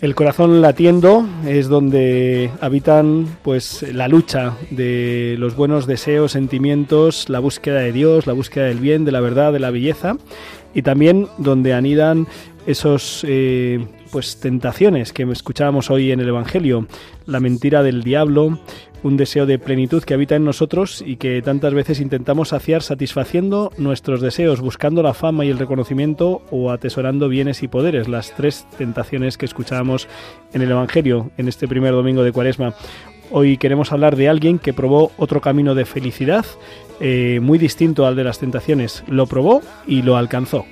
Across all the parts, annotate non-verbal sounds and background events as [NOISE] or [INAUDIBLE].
El corazón latiendo es donde habitan pues la lucha de los buenos deseos, sentimientos, la búsqueda de Dios, la búsqueda del bien, de la verdad, de la belleza y también donde anidan esos eh, pues tentaciones que escuchábamos hoy en el Evangelio, la mentira del diablo, un deseo de plenitud que habita en nosotros y que tantas veces intentamos saciar satisfaciendo nuestros deseos, buscando la fama y el reconocimiento o atesorando bienes y poderes, las tres tentaciones que escuchábamos en el Evangelio en este primer domingo de Cuaresma. Hoy queremos hablar de alguien que probó otro camino de felicidad eh, muy distinto al de las tentaciones. Lo probó y lo alcanzó.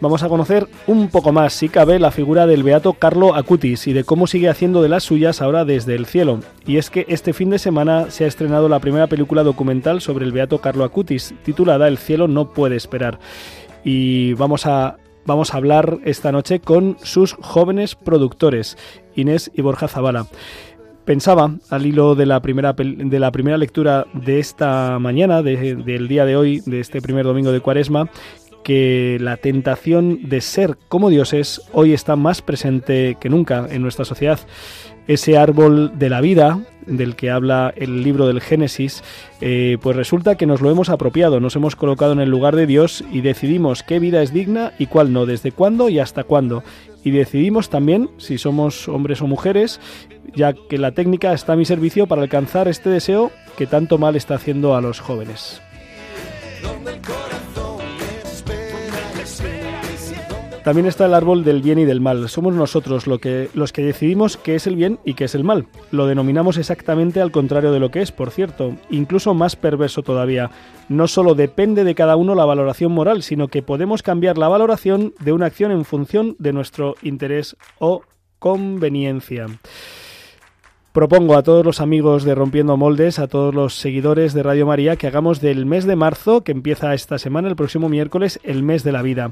Vamos a conocer un poco más, si cabe, la figura del beato Carlo Acutis y de cómo sigue haciendo de las suyas ahora desde el cielo. Y es que este fin de semana se ha estrenado la primera película documental sobre el beato Carlo Acutis, titulada El cielo no puede esperar. Y vamos a vamos a hablar esta noche con sus jóvenes productores, Inés y Borja Zavala. Pensaba, al hilo de la primera, de la primera lectura de esta mañana, de- del día de hoy, de este primer domingo de Cuaresma, que la tentación de ser como dioses hoy está más presente que nunca en nuestra sociedad. Ese árbol de la vida del que habla el libro del Génesis, eh, pues resulta que nos lo hemos apropiado, nos hemos colocado en el lugar de Dios y decidimos qué vida es digna y cuál no, desde cuándo y hasta cuándo. Y decidimos también si somos hombres o mujeres, ya que la técnica está a mi servicio para alcanzar este deseo que tanto mal está haciendo a los jóvenes. También está el árbol del bien y del mal. Somos nosotros los que decidimos qué es el bien y qué es el mal. Lo denominamos exactamente al contrario de lo que es, por cierto, incluso más perverso todavía. No solo depende de cada uno la valoración moral, sino que podemos cambiar la valoración de una acción en función de nuestro interés o conveniencia. Propongo a todos los amigos de Rompiendo Moldes, a todos los seguidores de Radio María, que hagamos del mes de marzo, que empieza esta semana, el próximo miércoles, el mes de la vida.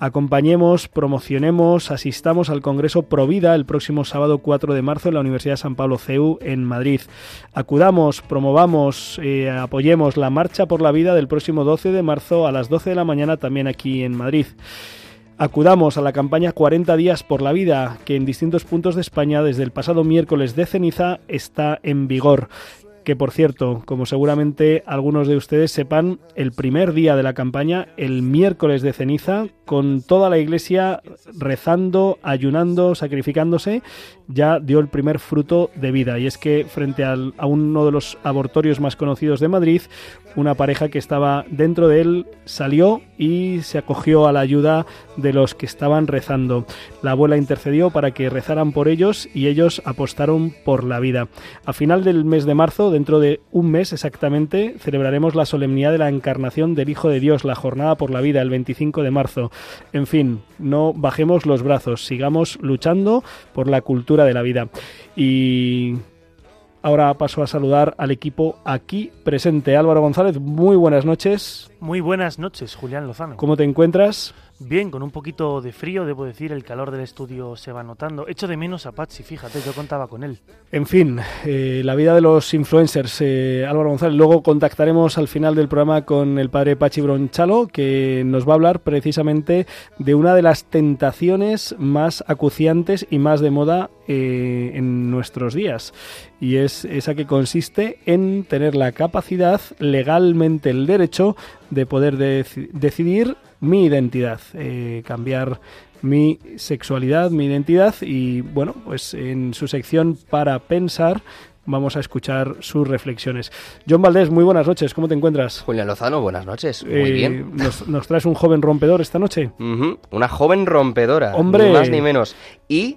Acompañemos, promocionemos, asistamos al Congreso Provida el próximo sábado 4 de marzo en la Universidad San Pablo CEU en Madrid. Acudamos, promovamos, eh, apoyemos la Marcha por la Vida del próximo 12 de marzo a las 12 de la mañana también aquí en Madrid. Acudamos a la campaña 40 días por la vida, que en distintos puntos de España desde el pasado miércoles de ceniza está en vigor. Que por cierto, como seguramente algunos de ustedes sepan, el primer día de la campaña, el miércoles de ceniza, con toda la iglesia rezando, ayunando, sacrificándose, ya dio el primer fruto de vida. Y es que frente a uno de los abortorios más conocidos de Madrid, una pareja que estaba dentro de él salió y se acogió a la ayuda de los que estaban rezando. La abuela intercedió para que rezaran por ellos y ellos apostaron por la vida. A final del mes de marzo, dentro de un mes exactamente, celebraremos la solemnidad de la encarnación del Hijo de Dios, la jornada por la vida, el 25 de marzo. En fin, no bajemos los brazos, sigamos luchando por la cultura de la vida. Y Ahora paso a saludar al equipo aquí presente. Álvaro González, muy buenas noches. Muy buenas noches, Julián Lozano. ¿Cómo te encuentras? Bien, con un poquito de frío, debo decir, el calor del estudio se va notando. Echo de menos a Patsy, fíjate, yo contaba con él. En fin, eh, la vida de los influencers. Eh, Álvaro González, luego contactaremos al final del programa con el padre Pachi Bronchalo, que nos va a hablar precisamente de una de las tentaciones más acuciantes y más de moda eh, en nuestros días. Y es esa que consiste en tener la capacidad, legalmente el derecho, de poder deci- decidir mi identidad, eh, cambiar mi sexualidad, mi identidad y bueno, pues en su sección para pensar vamos a escuchar sus reflexiones. John Valdés, muy buenas noches, ¿cómo te encuentras? Julián Lozano, buenas noches. Muy Eh, bien. Nos, nos traes un joven rompedor esta noche? Una joven rompedora. Hombre. Ni más ni menos. Y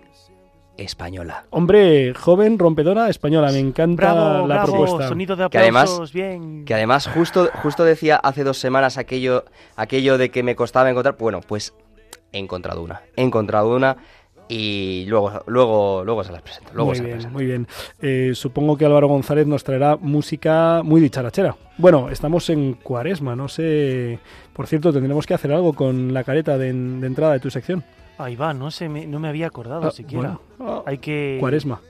española. Hombre, joven rompedora española, me encanta Bravo, la bravo, propuesta. sonido de Que además- aplausos, bien. Que además justo, justo decía hace dos semanas aquello, aquello de que me costaba encontrar. Bueno, pues he encontrado una. He encontrado una y luego, luego, luego se las presento. Luego muy se las bien, presento. muy bien. Eh, supongo que Álvaro González nos traerá música muy dicharachera. Bueno, estamos en cuaresma, no sé... Por cierto, tendremos que hacer algo con la careta de, de entrada de tu sección. Ahí va, no, se me, no me había acordado Ah, siquiera. bueno, ah, Hay que... Cuaresma.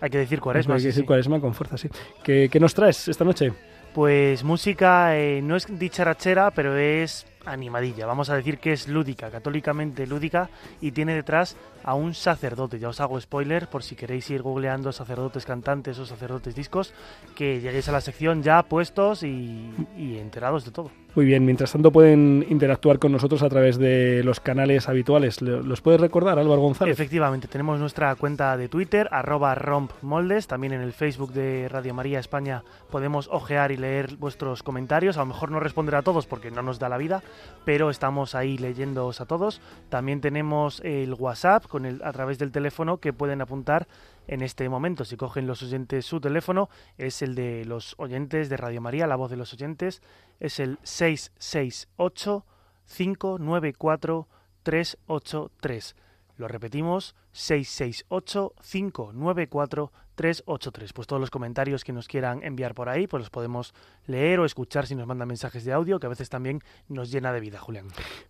Hay que decir cuaresma, Hay que decir sí. cuaresma con fuerza, sí. ¿Qué, qué nos traes esta noche? Pues música eh, no es dicharachera, pero es animadilla. Vamos a decir que es lúdica, católicamente lúdica, y tiene detrás a un sacerdote. Ya os hago spoiler por si queréis ir googleando sacerdotes cantantes o sacerdotes discos, que lleguéis a la sección ya puestos y, y enterados de todo. Muy bien, mientras tanto pueden interactuar con nosotros a través de los canales habituales. ¿Lo- ¿Los puedes recordar, Álvaro González? Efectivamente, tenemos nuestra cuenta de Twitter, arroba rompmoldes, también en el Facebook de Radio María España podemos ojear y leer vuestros comentarios, a lo mejor no responder a todos porque no nos da la vida, pero estamos ahí leyéndoos a todos. También tenemos el WhatsApp con el, a través del teléfono que pueden apuntar en este momento. Si cogen los oyentes su teléfono, es el de los oyentes de Radio María, la voz de los oyentes, es el 668 594 383. Lo repetimos, 668-594-383. Pues todos los comentarios que nos quieran enviar por ahí, pues los podemos leer o escuchar si nos mandan mensajes de audio, que a veces también nos llena de vida, Julián.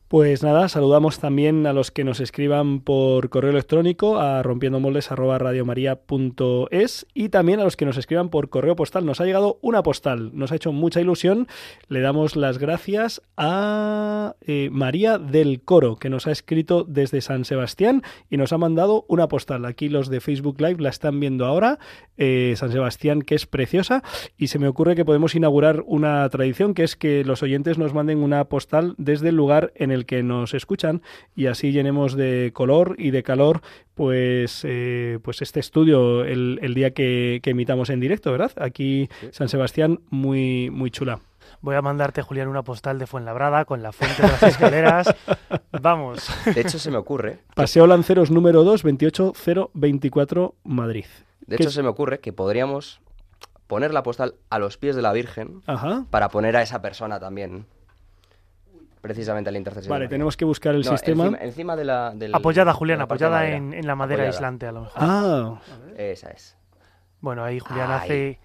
Pues nada, saludamos también a los que nos escriban por correo electrónico a rompiendomoldes@radiomaria.es y también a los que nos escriban por correo postal. Nos ha llegado una postal, nos ha hecho mucha ilusión. Le damos las gracias a eh, María del Coro, que nos ha escrito desde San Sebastián y nos ha mandado una postal. Aquí los de Facebook Live la están viendo ahora. eh, San Sebastián, que es preciosa, y se me ocurre que podemos inaugurar una tradición, que es que los oyentes nos manden una postal desde el lugar en el que nos escuchan y así llenemos de color y de calor pues, eh, pues este estudio el, el día que, que emitamos en directo, ¿verdad? Aquí San Sebastián, muy, muy chula. Voy a mandarte, Julián, una postal de Fuenlabrada con la fuente de las escaleras. [LAUGHS] Vamos. De hecho, se me ocurre. Paseo Lanceros número 2, 28024, Madrid. De ¿Qué- hecho, se me ocurre que podríamos poner la postal a los pies de la Virgen Ajá. para poner a esa persona también. Precisamente a la intercesión. Vale, tenemos que buscar el No, sistema. Encima, encima de la. del- Apoyada, Julián, apoyada en, en la madera Apoyada. aislante, a lo mejor. Ah, Esa es. Bueno, ahí Julián Ay. hace...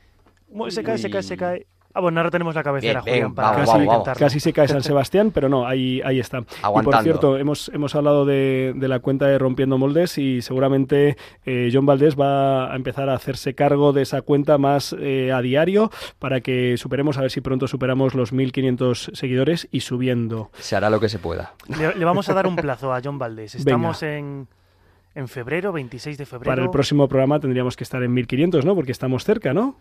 Se cae, se cae, se cae. Ah, bueno, ahora tenemos la cabecera, Bien, bien, Julián, para vamos, para vamos. Casi se cae San Sebastián, pero no, ahí, ahí está. Y por Aguantando. cierto, hemos, hemos hablado de, de la cuenta de Rompiendo Moldes y seguramente eh, John Valdés va a empezar a hacerse cargo de esa cuenta más eh, a diario para que superemos, a ver si pronto superamos los 1500 seguidores y subiendo. Se hará lo que se pueda. Le, le vamos a dar un plazo a John Valdés. [LAUGHS] Estamos en, en febrero, 26 de febrero. Para el próximo programa tendríamos que estar en 1500, ¿no? Porque estamos cerca, ¿no?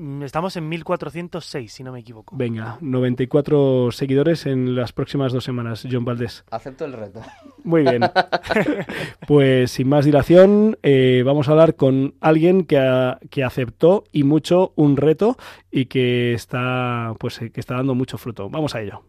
Mm, Estamos en 1406, si no me equivoco. Venga, 94 seguidores en las próximas dos semanas, John Valdés. Acepto el reto. Muy bien. [LAUGHS] pues sin más dilación, eh, vamos a hablar con alguien que, ha- que aceptó y mucho un reto y que está, pues, eh, que está dando mucho fruto. Vamos a ello.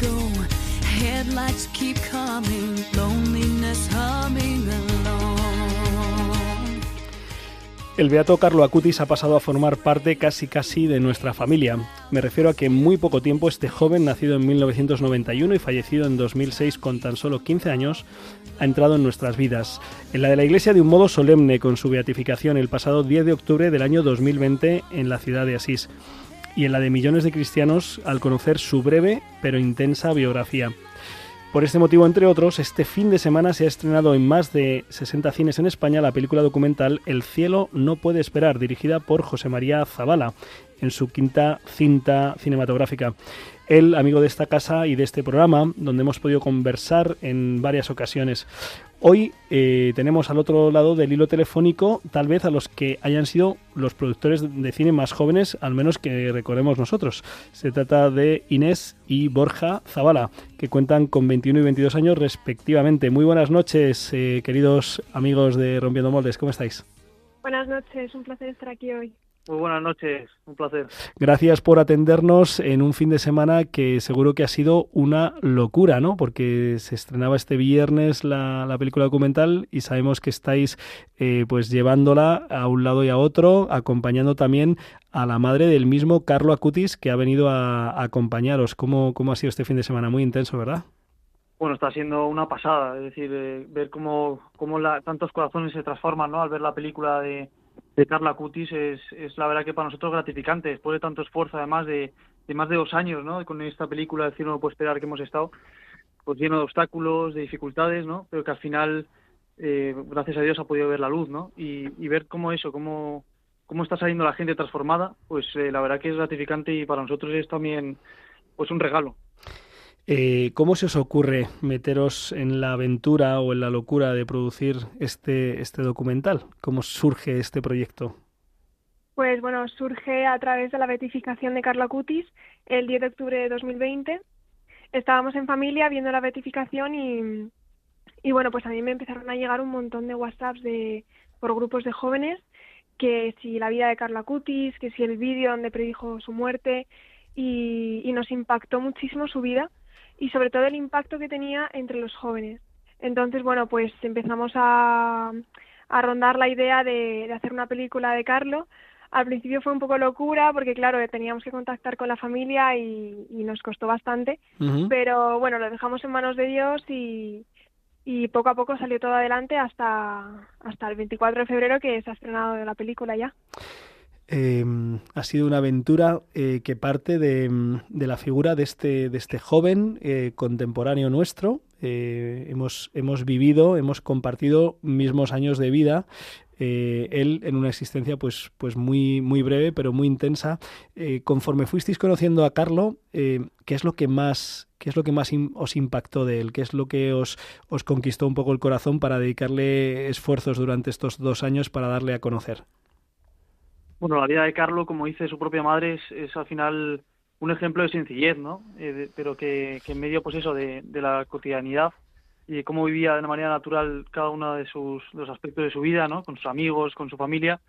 Go. Headlights keep coming, loneliness humming along. El beato Carlo Acutis ha pasado a formar parte casi casi de nuestra familia. Me refiero a que en muy poco tiempo este joven, nacido en 1991 y fallecido en 2006 con tan solo 15 años, ha entrado en nuestras vidas. En la de la Iglesia de un modo solemne con su beatificación el pasado 10 de octubre del año 2020 en la ciudad de Asís. Y en la de millones de cristianos al conocer su breve pero intensa biografía. Por este motivo, entre otros, este fin de semana se ha estrenado en más de 60 cines en España la película documental El cielo no puede esperar, dirigida por José María Zavala, en su quinta cinta cinematográfica. Él, amigo de esta casa y de este programa, donde hemos podido conversar en varias ocasiones. Hoy eh, tenemos al otro lado del hilo telefónico, tal vez a los que hayan sido los productores de cine más jóvenes, al menos que recordemos nosotros. Se trata de Inés y Borja Zavala, que cuentan con 21 y 22 años respectivamente. Muy buenas noches, eh, queridos amigos de Rompiendo Moldes, ¿cómo estáis? Buenas noches, un placer estar aquí hoy. Muy buenas noches, un placer. Gracias por atendernos en un fin de semana que seguro que ha sido una locura, ¿no? Porque se estrenaba este viernes la, la película documental y sabemos que estáis eh, pues llevándola a un lado y a otro, acompañando también a la madre del mismo Carlo Acutis que ha venido a, a acompañaros. ¿Cómo, ¿Cómo ha sido este fin de semana? Muy intenso, ¿verdad? Bueno, está siendo una pasada, es decir, eh, ver cómo, cómo la, tantos corazones se transforman, ¿no? Al ver la película de de Carla Cutis es, es la verdad que para nosotros gratificante, después de tanto esfuerzo, además de, de más de dos años, ¿no? Con esta película, El cielo no puede esperar que hemos estado, pues lleno de obstáculos, de dificultades, ¿no? Pero que al final, eh, gracias a Dios, ha podido ver la luz, ¿no? Y, y ver cómo eso, cómo, cómo está saliendo la gente transformada, pues eh, la verdad que es gratificante y para nosotros es también, pues un regalo. Eh, ¿Cómo se os ocurre meteros en la aventura o en la locura de producir este, este documental? ¿Cómo surge este proyecto? Pues bueno, surge a través de la beatificación de Carla Cutis el 10 de octubre de 2020. Estábamos en familia viendo la beatificación y, y bueno, pues a mí me empezaron a llegar un montón de WhatsApps de, por grupos de jóvenes que si la vida de Carla Cutis, que si el vídeo donde predijo su muerte y, y nos impactó muchísimo su vida y sobre todo el impacto que tenía entre los jóvenes. Entonces, bueno, pues empezamos a, a rondar la idea de, de, hacer una película de Carlo. Al principio fue un poco locura porque, claro, teníamos que contactar con la familia y, y nos costó bastante, uh -huh. pero bueno, lo dejamos en manos de Dios y, y poco a poco salió todo adelante hasta, hasta el 24 de febrero que se ha estrenado la película ya. Eh, ha sido una aventura eh, que parte de, de, la figura de este, este joven eh, contemporáneo nuestro. hemos, hemos vivido, hemos compartido mismos años de vida. él en una existencia pues, pues muy, muy breve, pero muy intensa. conforme fuisteis conociendo a Carlo, ¿qué es lo que más, os impactó de él? ¿Qué es lo que os conquistó un poco el corazón para dedicarle esfuerzos durante estos dos años para darle a conocer? Bueno, la vida de Carlo, como dice su propia madre, es, al final un ejemplo de sencillez, ¿no? Eh, pero que, que, en medio, pues eso, de, de, la cotidianidad y de cómo vivía de una manera natural cada uno de sus los aspectos de su vida, ¿no? Con sus amigos, con su familia,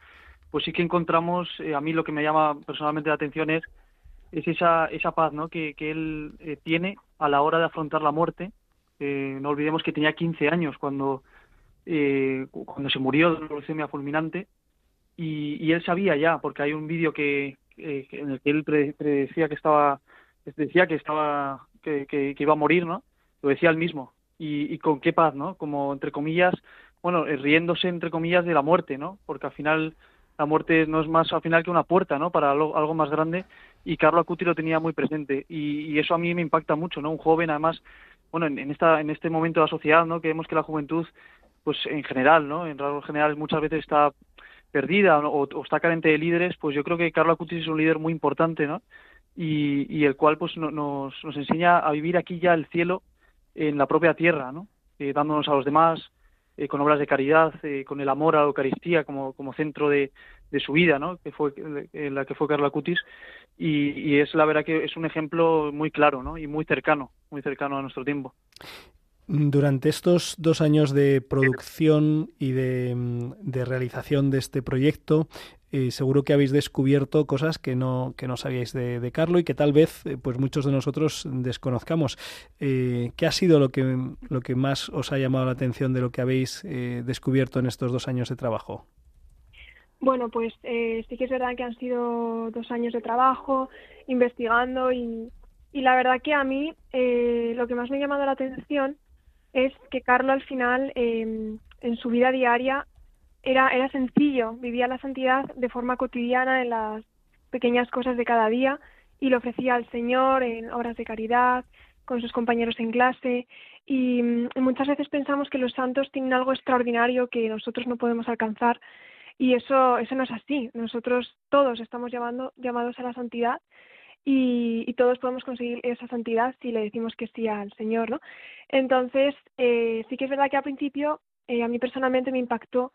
pues sí que encontramos, eh, a mí lo que me llama personalmente la atención es, es esa, esa paz, ¿no? Que, que él eh, tiene a la hora de afrontar la muerte. no olvidemos que tenía 15 años cuando, cuando se murió de una leucemia fulminante y, y, él sabía ya, porque hay un vídeo que, eh, en el que él predecía que estaba, decía que estaba, que, que, que, iba a morir, ¿no? Lo decía él mismo. Y, y, con qué paz, ¿no? Como entre comillas, bueno, eh, riéndose entre comillas de la muerte, ¿no? Porque al final la muerte no es más al final que una puerta, ¿no? Para algo, algo más grande. Y Carlo Acuti lo tenía muy presente. Y, y, eso a mí me impacta mucho, ¿no? Un joven, además, bueno, en, en, esta, en este momento de la sociedad, ¿no? Que vemos que la juventud, pues en general, ¿no? En rasgos generales muchas veces está perdida o, o, está carente de líderes, pues yo creo que Carlo Acutis es un líder muy importante, ¿no? Y, el cual pues no, nos, nos enseña a vivir aquí ya el cielo en la propia tierra, ¿no? Eh, dándonos a los demás eh, con obras de caridad, eh, con el amor a la Eucaristía como, como centro de, su vida, ¿no? Que fue la que fue Carlo Acutis y, y es la verdad que es un ejemplo muy claro, ¿no? Y muy cercano, muy cercano a nuestro tiempo. Durante estos dos años de producción y de, de realización de este proyecto, eh, seguro que habéis descubierto cosas que no, que no sabíais de, de Carlo y que tal vez eh, pues muchos de nosotros desconozcamos. Eh, ¿Qué ha sido lo que, lo que más os ha llamado la atención de lo que habéis descubierto en estos dos años de trabajo? Bueno, pues sí que es verdad que han sido dos años de trabajo, investigando y, y la verdad que a mí lo que más me ha llamado la atención es que Carlo al final eh, en su vida diaria era, era sencillo, vivía la santidad de forma cotidiana en las pequeñas cosas de cada día y lo ofrecía al Señor en obras de caridad, con sus compañeros en clase y, mm, muchas veces pensamos que los santos tienen algo extraordinario que nosotros no podemos alcanzar y eso, eso no es así. Nosotros todos estamos llamando, llamados a la santidad y, y, todos podemos conseguir esa santidad si le decimos que sí al Señor, ¿no? Entonces, eh, sí que es verdad que al principio eh, a mí personalmente me impactó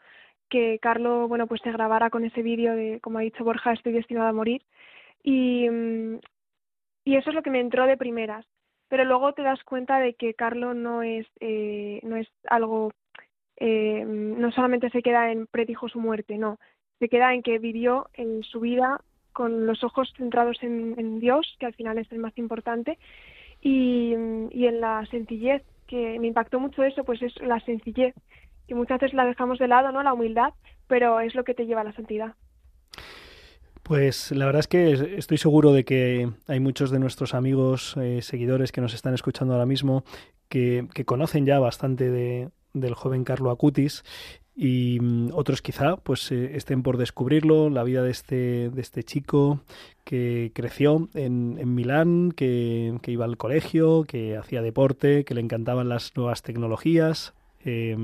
que Carlos, bueno, pues se grabara con ese vídeo de, como ha dicho Borja, estoy destinado a morir. Y, mm, y eso es lo que me entró de primeras. Pero luego te das cuenta de que Carlos no es, eh, no es algo, eh, no solamente se queda en predijo su muerte, no. Se queda en que vivió en su vida con los ojos centrados en, Dios, que al final es el más importante, y, y en la sencillez, que me impactó mucho eso, pues es la sencillez, que muchas veces la dejamos de lado, ¿no? La humildad, pero es lo que te lleva a la santidad. Pues la verdad es que estoy seguro de que hay muchos de nuestros amigos, eh, seguidores que nos están escuchando ahora mismo, que, que conocen ya bastante de, del joven Carlo Acutis y mm, otros quizá pues eh, estén por descubrirlo, la vida de este, de este chico que creció en, en Milán, que, que, iba al colegio, que hacía deporte, que le encantaban las nuevas tecnologías eh,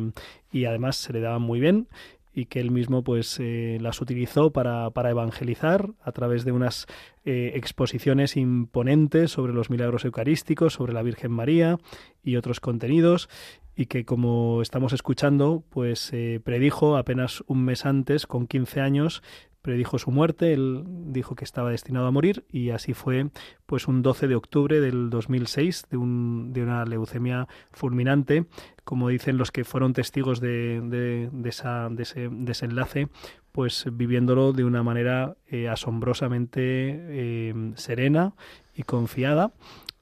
y además se le daban muy bien y que él mismo pues eh, las utilizó para, para, evangelizar a través de unas eh, exposiciones imponentes sobre los milagros eucarísticos, sobre la Virgen María y otros contenidos y que como estamos escuchando pues eh, predijo apenas un mes antes con 15 años predijo su muerte, él dijo que estaba destinado a morir y así fue pues un 12 de octubre del 2006 de, un, de una leucemia fulminante, como dicen los que fueron testigos de, de, ese desenlace, pues viviéndolo de una manera eh, asombrosamente eh, serena y confiada.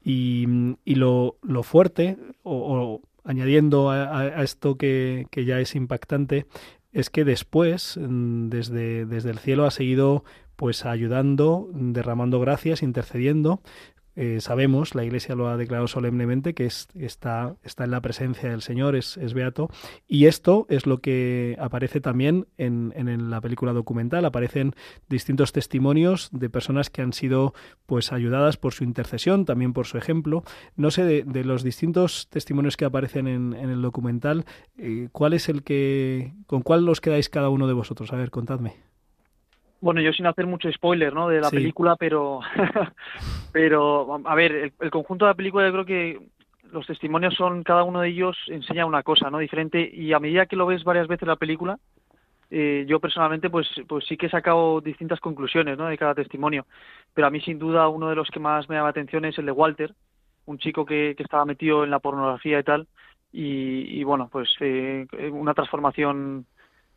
Y, y lo, lo, fuerte, o añadiendo a, a, esto que, que ya es impactante, es que después, mm, desde, desde el cielo, ha seguido pues ayudando, derramando gracias, intercediendo. Eh, sabemos, la Iglesia lo ha declarado solemnemente, que es, está, está en la presencia del Señor, es, es, beato. Y esto es lo que aparece también en, la película documental. Aparecen distintos testimonios de personas que han sido pues ayudadas por su intercesión, también por su ejemplo. No sé, de, de los distintos testimonios que aparecen en, en el documental, eh, ¿cuál es el que, con cuál os quedáis cada uno de vosotros? A ver, contadme. Bueno, yo sin hacer mucho spoiler, ¿no? De la sí. película, pero, [LAUGHS] pero a ver, el, el, conjunto de la película yo creo que los testimonios son cada uno de ellos enseña una cosa, ¿no? Diferente y a medida que lo ves varias veces la película, eh, yo personalmente pues pues sí que he sacado distintas conclusiones, ¿no? De cada testimonio, pero a mí sin duda uno de los que más me llama atención es el de Walter, un chico que, que estaba metido en la pornografía y tal y, y bueno pues eh, una transformación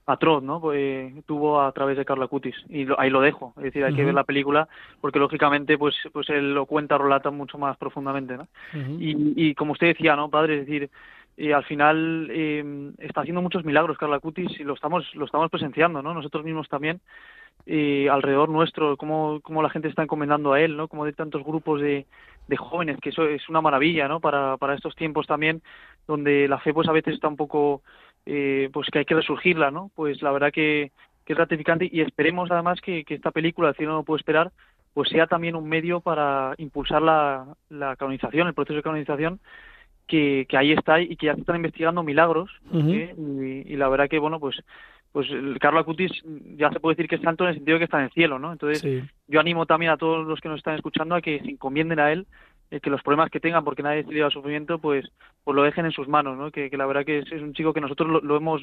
atroz, ¿no? Pues, tuvo a través de Carla Cutis y lo, ahí lo dejo, es decir, hay uh -huh. que ver la película porque lógicamente pues pues él lo cuenta, relata mucho más profundamente, ¿no? Uh -huh. y, y como usted decía, ¿no, padre? Es decir, eh, al final eh, está haciendo muchos milagros Carla Cutis y lo estamos lo estamos presenciando, ¿no? Nosotros mismos también eh, alrededor nuestro, cómo, cómo la gente está encomendando a él, ¿no? Como de tantos grupos de, de jóvenes, que eso es una maravilla, ¿no? Para, para estos tiempos también, donde la fe pues a veces está un poco eh, pues que hay que resurgirla, ¿no? Pues la verdad que, que es gratificante y esperemos además que, que esta película, El cielo no puede esperar, pues sea también un medio para impulsar la, la canonización, el proceso de canonización, que, que ahí está y que ya se están investigando milagros, uh -huh. ¿eh? y, y, la verdad que, bueno, pues pues el Carlos Acutis ya se puede decir que es santo en el sentido de que está en el cielo, ¿no? Entonces sí. yo animo también a todos los que nos están escuchando a que se encomienden a él eh, que los problemas que tengan, porque nadie se lleva sufrimiento, pues, pues lo dejen en sus manos, ¿no? Que, que la verdad que es, un chico que nosotros lo, hemos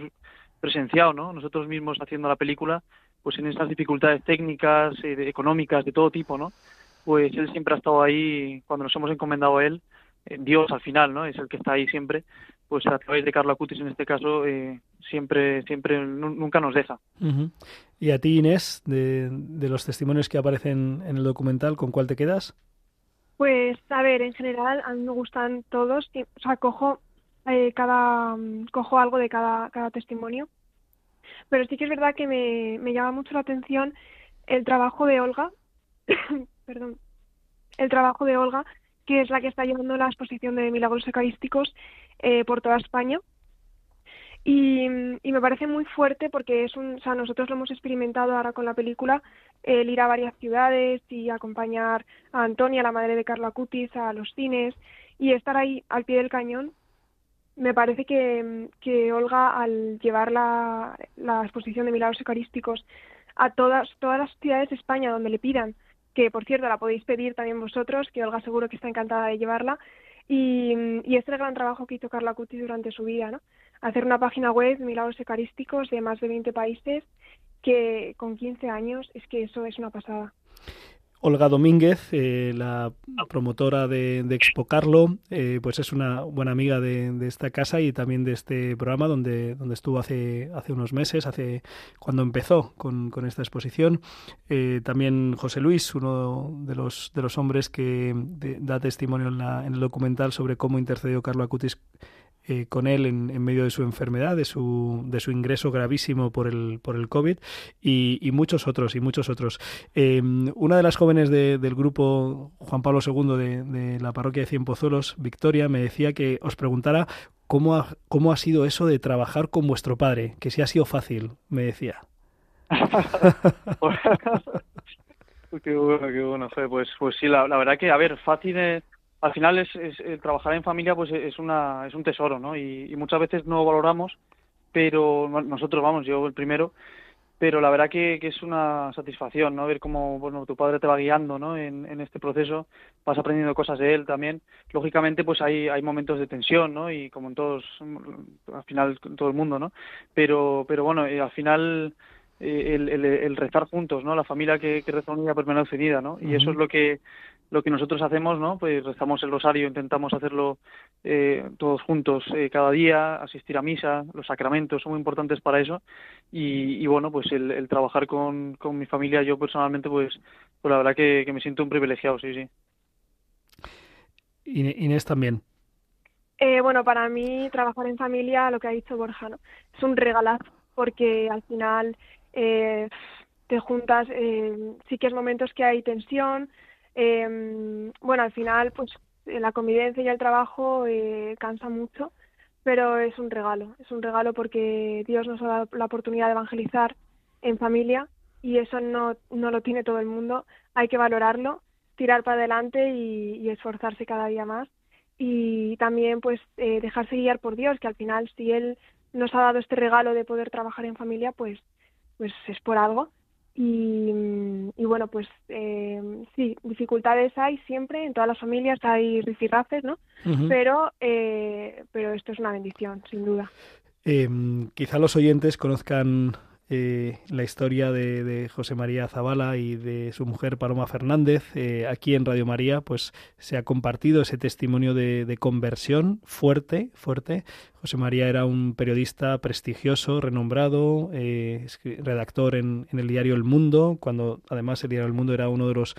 presenciado, ¿no? Nosotros mismos haciendo la película, pues en esas dificultades técnicas, eh, económicas, de todo tipo, ¿no? Pues él siempre ha estado ahí cuando nos hemos encomendado a él, eh, Dios al final, ¿no? Es el que está ahí siempre, pues a través de Carla Cutis en este caso, eh, siempre, siempre, nunca nos deja. Y a ti, Inés, de, de los testimonios que aparecen en el documental, ¿con cuál te quedas? Pues, a ver, en general a mí me gustan todos, o sea, cojo eh, cada, cojo algo de cada, cada testimonio, pero sí que es verdad que me, me llama mucho la atención el trabajo de Olga, [COUGHS] perdón, el trabajo de Olga, que es la que está llevando la exposición de milagros eucarísticos eh, por toda España. Y, y, me parece muy fuerte porque es un, o sea, nosotros lo hemos experimentado ahora con la película, el ir a varias ciudades y acompañar a Antonia, la madre de Carla Cutis, a los cines y estar ahí al pie del cañón me parece que, que Olga, al llevar la, la exposición de milagros eucarísticos a todas, todas las ciudades de España donde le pidan, que por cierto la podéis pedir también vosotros, que Olga seguro que está encantada de llevarla, y, y es el gran trabajo que hizo Carla Cuti durante su vida, ¿no? Hacer una página web de milagros eucarísticos de más de 20 países, que con 15 años es que eso es una pasada. Olga Domínguez, eh, la promotora de, de Expo Carlo, eh, pues es una buena amiga de, esta casa y también de este programa donde, donde estuvo hace, hace unos meses, hace cuando empezó con, esta exposición. Eh, también José Luis, uno de los, de los hombres que da testimonio en, la, en, el documental sobre cómo intercedió Carlo Acutis eh, con él en, en, medio de su enfermedad, de su, de su ingreso gravísimo por el, por el COVID y, muchos otros, y muchos otros. Eh, una de las jóvenes de, del grupo Juan Pablo II de, de la parroquia de Cienpozuelos, Victoria, me decía que os preguntara cómo ha, cómo ha sido eso de trabajar con vuestro padre, que si ha sido fácil, me decía. [LAUGHS] qué bueno, qué bueno, Pues, pues sí, la, la verdad que, a ver, fácil es al final es, es, el trabajar en familia pues es una es un tesoro no y, y, muchas veces no valoramos pero nosotros vamos yo el primero pero la verdad que, que es una satisfacción no ver cómo bueno tu padre te va guiando no en, en este proceso vas aprendiendo cosas de él también lógicamente pues hay hay momentos de tensión no y como en todos al final todo el mundo no pero pero bueno eh, al final eh, el, el, el, rezar juntos, ¿no? La familia que, que reza unida permanece unida, ¿no? Y uh -huh. eso es lo que lo que nosotros hacemos, ¿no? Pues rezamos el rosario, intentamos hacerlo eh, todos juntos eh, cada día, asistir a misa, los sacramentos son muy importantes para eso y, y bueno, pues el, el trabajar con, con, mi familia, yo personalmente, pues, pues la verdad que, que, me siento un privilegiado, sí, sí. Inés también. Eh, bueno, para mí trabajar en familia, lo que ha dicho Borja, ¿no? es un regalazo porque al final eh, te juntas, eh, sí que es momentos que hay tensión, eh, bueno, al final pues la convivencia y el trabajo eh, cansa mucho, pero es un regalo, es un regalo porque Dios nos ha dado la oportunidad de evangelizar en familia y eso no, no lo tiene todo el mundo, hay que valorarlo, tirar para adelante y, y esforzarse cada día más y también pues eh, dejarse guiar por Dios, que al final si Él nos ha dado este regalo de poder trabajar en familia, pues, pues es por algo. Y, y bueno, pues eh, sí, dificultades hay siempre, en todas las familias hay rifirrafes, ¿no? Uh -huh. Pero, eh, pero esto es una bendición, sin duda. Eh, quizá los oyentes conozcan eh, la historia de, José María Zavala y de su mujer Paloma Fernández. Eh, aquí en Radio María, pues se ha compartido ese testimonio de, de, conversión fuerte, fuerte. José María era un periodista prestigioso, renombrado, eh, redactor en, en, el diario El Mundo, cuando además el diario El Mundo era uno de los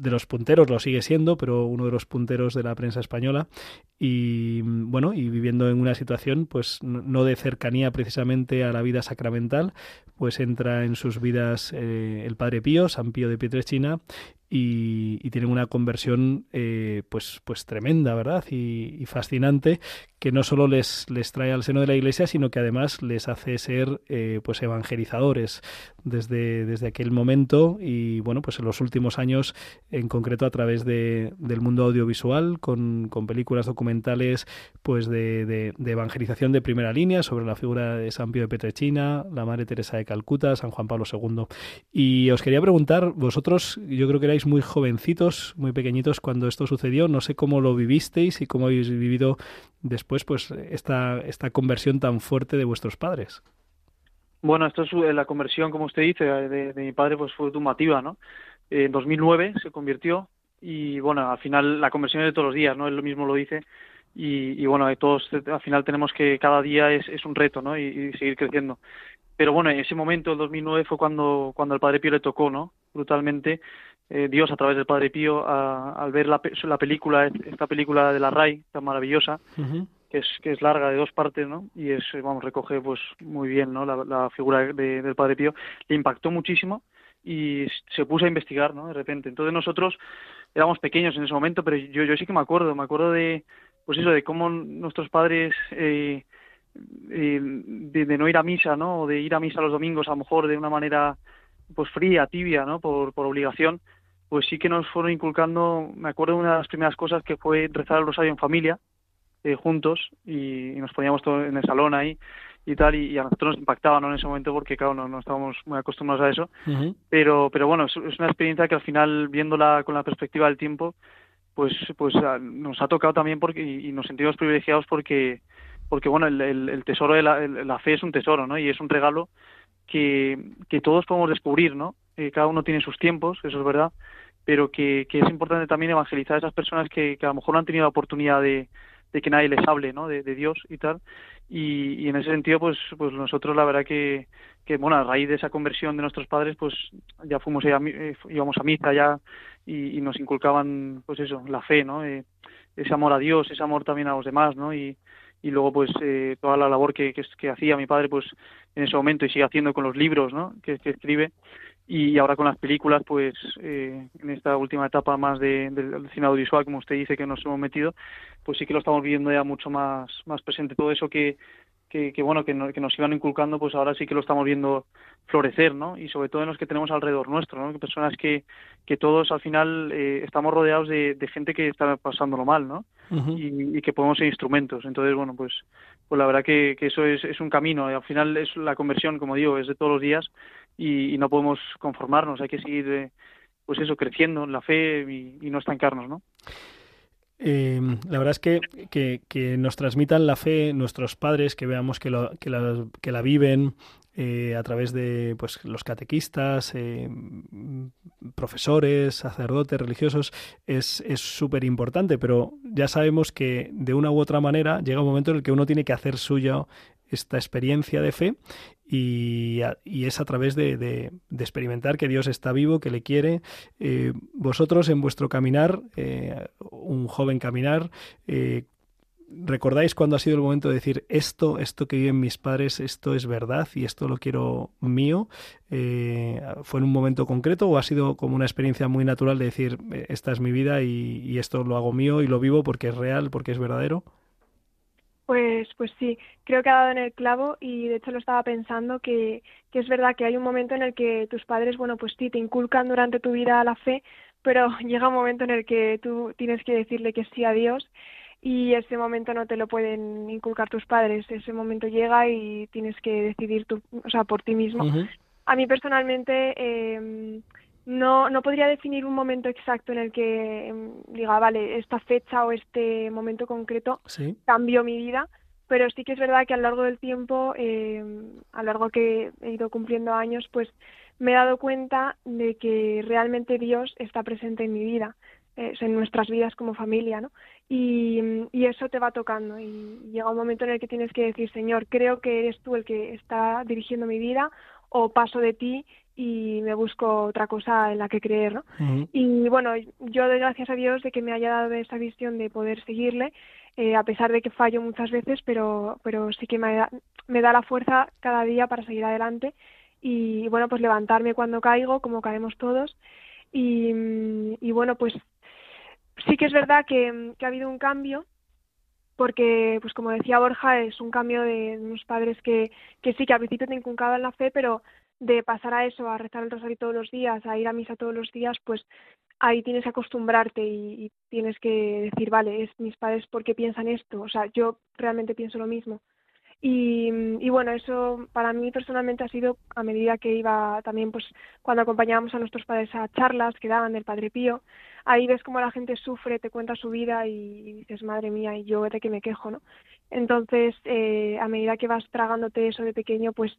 de los punteros, lo sigue siendo, pero uno de los punteros de la prensa española. Y bueno, y viviendo en una situación pues no de cercanía precisamente a la vida sacramental, pues entra en sus vidas eh, el Padre Pío, San Pío de Pietrelcina y, y, tienen una conversión eh, pues, pues tremenda, ¿verdad? Y, y, fascinante, que no solo les, les trae al seno de la Iglesia, sino que además les hace ser eh, pues evangelizadores desde, desde aquel momento y bueno, pues en los últimos años, en concreto a través de, del mundo audiovisual, con, con películas documentales pues de, de, de, evangelización de primera línea sobre la figura de San Pío de Petrechina, la Madre Teresa de Calcuta, San Juan Pablo II. Y os quería preguntar, vosotros, yo creo que erais muy jovencitos, muy pequeñitos cuando esto sucedió. No sé cómo lo vivisteis y cómo habéis vivido después pues esta, esta conversión tan fuerte de vuestros padres. Bueno, esto es la conversión, como usted dice, de, de mi padre pues fue tumbativa, ¿no? En 2009 se convirtió y bueno, al final la conversión es de todos los días, ¿no? Él lo mismo lo dice y, bueno, todos al final tenemos que cada día es, es un reto, ¿no? Y, seguir creciendo. Pero bueno, en ese momento, el 2009 fue cuando cuando al Padre Pío le tocó, ¿no? Brutalmente eh, Dios a través del Padre Pío a, al ver la, la, película, esta película de la RAI tan maravillosa, uh -huh. que es que es larga de dos partes, ¿no? Y es vamos recoge pues muy bien, ¿no? La, la figura de, del Padre Pío le impactó muchísimo y se puso a investigar, ¿no? De repente. Entonces nosotros éramos pequeños en ese momento, pero yo yo sí que me acuerdo, me acuerdo de pues eso de cómo nuestros padres eh, eh, de, de, no ir a misa, ¿no? O de ir a misa los domingos a lo mejor de una manera pues fría, tibia, ¿no? Por, por obligación, pues sí que nos fueron inculcando, me acuerdo de una de las primeras cosas que fue rezar el rosario en familia, eh, juntos y, nos poníamos todos en el salón ahí y tal y, a nosotros nos impactaba ¿no? en ese momento porque claro no, no estábamos muy acostumbrados a eso. Pero pero bueno es, es, una experiencia que al final viéndola con la perspectiva del tiempo pues pues ah, nos ha tocado también porque y, nos sentimos privilegiados porque porque bueno el, el, tesoro de la, la, fe es un tesoro no y es un regalo que, que todos podemos descubrir no eh, cada uno tiene sus tiempos eso es verdad pero que, que es importante también evangelizar a esas personas que, que a lo mejor no han tenido la oportunidad de, de que nadie les hable ¿no? de, de Dios y tal. Y, y, en ese sentido pues pues nosotros la verdad que, que bueno a raíz de esa conversión de nuestros padres pues ya fuimos ya, eh, íbamos a misa ya y, y, nos inculcaban pues eso la fe no eh, ese amor a Dios ese amor también a los demás no y, y luego pues eh, toda la labor que, que, que, hacía mi padre pues en ese momento y sigue haciendo con los libros no que, que escribe y ahora con las películas, pues eh, en esta última etapa más de, del cine audiovisual, como usted dice, que nos hemos metido, pues sí que lo estamos viendo ya mucho más, más presente. Todo eso que, que, que bueno, que, que, nos iban inculcando, pues ahora sí que lo estamos viendo florecer, ¿no? Y sobre todo en los que tenemos alrededor nuestro, ¿no? Personas que, que todos al final eh, estamos rodeados de, de, gente que está pasándolo mal, ¿no? y, y, que podemos ser instrumentos. Entonces, bueno, pues, pues la verdad que, que eso es, es un camino. Y al final es la conversión, como digo, es de todos los días y, no podemos conformarnos, hay que seguir, eh, pues eso, creciendo en la fe y, no estancarnos, ¿no? Eh, la verdad es que, que, nos transmitan la fe nuestros padres, que veamos que, lo, que, la, que la viven eh, a través de pues, los catequistas, eh, profesores, sacerdotes, religiosos, es súper importante, pero ya sabemos que de una u otra manera llega un momento en el que uno tiene que hacer suyo esta experiencia de fe y, es a través de, experimentar que Dios está vivo, que le quiere. Eh, vosotros en vuestro caminar, eh, un joven caminar, eh, ¿recordáis cuando ha sido el momento de decir esto, esto que viven mis padres, esto es verdad y esto lo quiero mío? ¿Fue en un momento concreto o ha sido como una experiencia muy natural de decir esta es mi vida y esto lo hago mío y lo vivo porque es real, porque es verdadero? Pues, pues sí, creo que ha dado en el clavo y de hecho lo estaba pensando que, que es verdad que hay un momento en el que tus padres, bueno, pues sí, te inculcan durante tu vida la fe, pero [LAUGHS] llega un momento en el que tú tienes que decirle que sí a Dios y ese momento no te lo pueden inculcar tus padres, ese momento llega y tienes que decidir tú, o sea, por ti mismo. Uh -huh. A mí personalmente eh, no, no podría definir un momento exacto en el que diga, vale, esta fecha o este momento concreto ¿Sí? cambió mi vida, pero sí que es verdad que a lo largo del tiempo, eh, a lo largo que he ido cumpliendo años, pues me he dado cuenta de que realmente Dios está presente en mi vida, eh, en nuestras vidas como familia, ¿no? Y, y eso te va tocando y llega un momento en el que tienes que decir, Señor, creo que eres tú el que está dirigiendo mi vida o paso de ti y me busco otra cosa en la que creer, ¿no? Uh -huh. Y bueno, yo doy gracias a Dios de que me haya dado esa visión de poder seguirle, eh, a pesar de que fallo muchas veces, pero, pero sí que me da, me da la fuerza cada día para seguir adelante y bueno, pues levantarme cuando caigo, como caemos todos. Y, y bueno, pues sí que es verdad que, que ha habido un cambio, porque, pues como decía Borja, es un cambio de unos padres que, que sí, que al principio te inculcaban la fe, pero de pasar a eso, a rezar el rosario todos los días, a ir a misa todos los días, pues ahí tienes que acostumbrarte y, y tienes que decir, vale, es mis padres porque piensan esto, o sea, yo realmente pienso lo mismo. Y, y, bueno, eso para mí personalmente ha sido a medida que iba también, pues cuando acompañábamos a nuestros padres a charlas que daban del Padre Pío, ahí ves cómo la gente sufre, te cuenta su vida y, dices, madre mía, y yo de que me quejo, ¿no? Entonces, eh, a medida que vas tragándote eso de pequeño, pues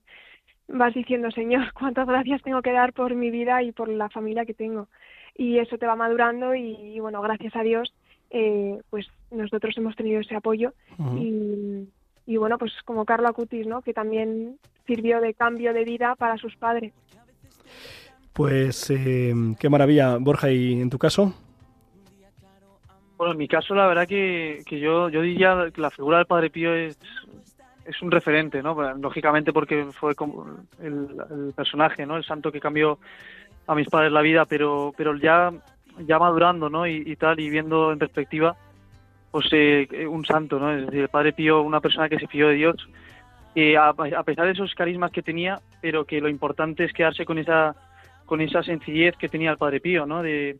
vas diciendo, Señor, [LAUGHS] cuántas gracias tengo que dar por mi vida y por la familia que tengo. Y eso te va madurando y, y bueno, gracias a Dios, eh, pues nosotros hemos tenido ese apoyo uh -huh. y y bueno, pues como Carlo Acutis, ¿no? Que también sirvió de cambio de vida para sus padres. Pues eh, qué maravilla, Borja, ¿y en tu caso? Bueno, en mi caso la verdad que, que yo, yo diría que la figura del Padre Pío es, es un referente, ¿no? Lógicamente porque fue como el, el personaje, ¿no? El santo que cambió a mis padres la vida, pero, pero ya, ya madurando, ¿no? Y, y tal, y viendo en perspectiva, pues eh, un santo, ¿no? Es decir, el Padre Pío, una persona que se fió de Dios, eh, a, a, pesar de esos carismas que tenía, pero que lo importante es quedarse con esa con esa sencillez que tenía el Padre Pío, ¿no? De,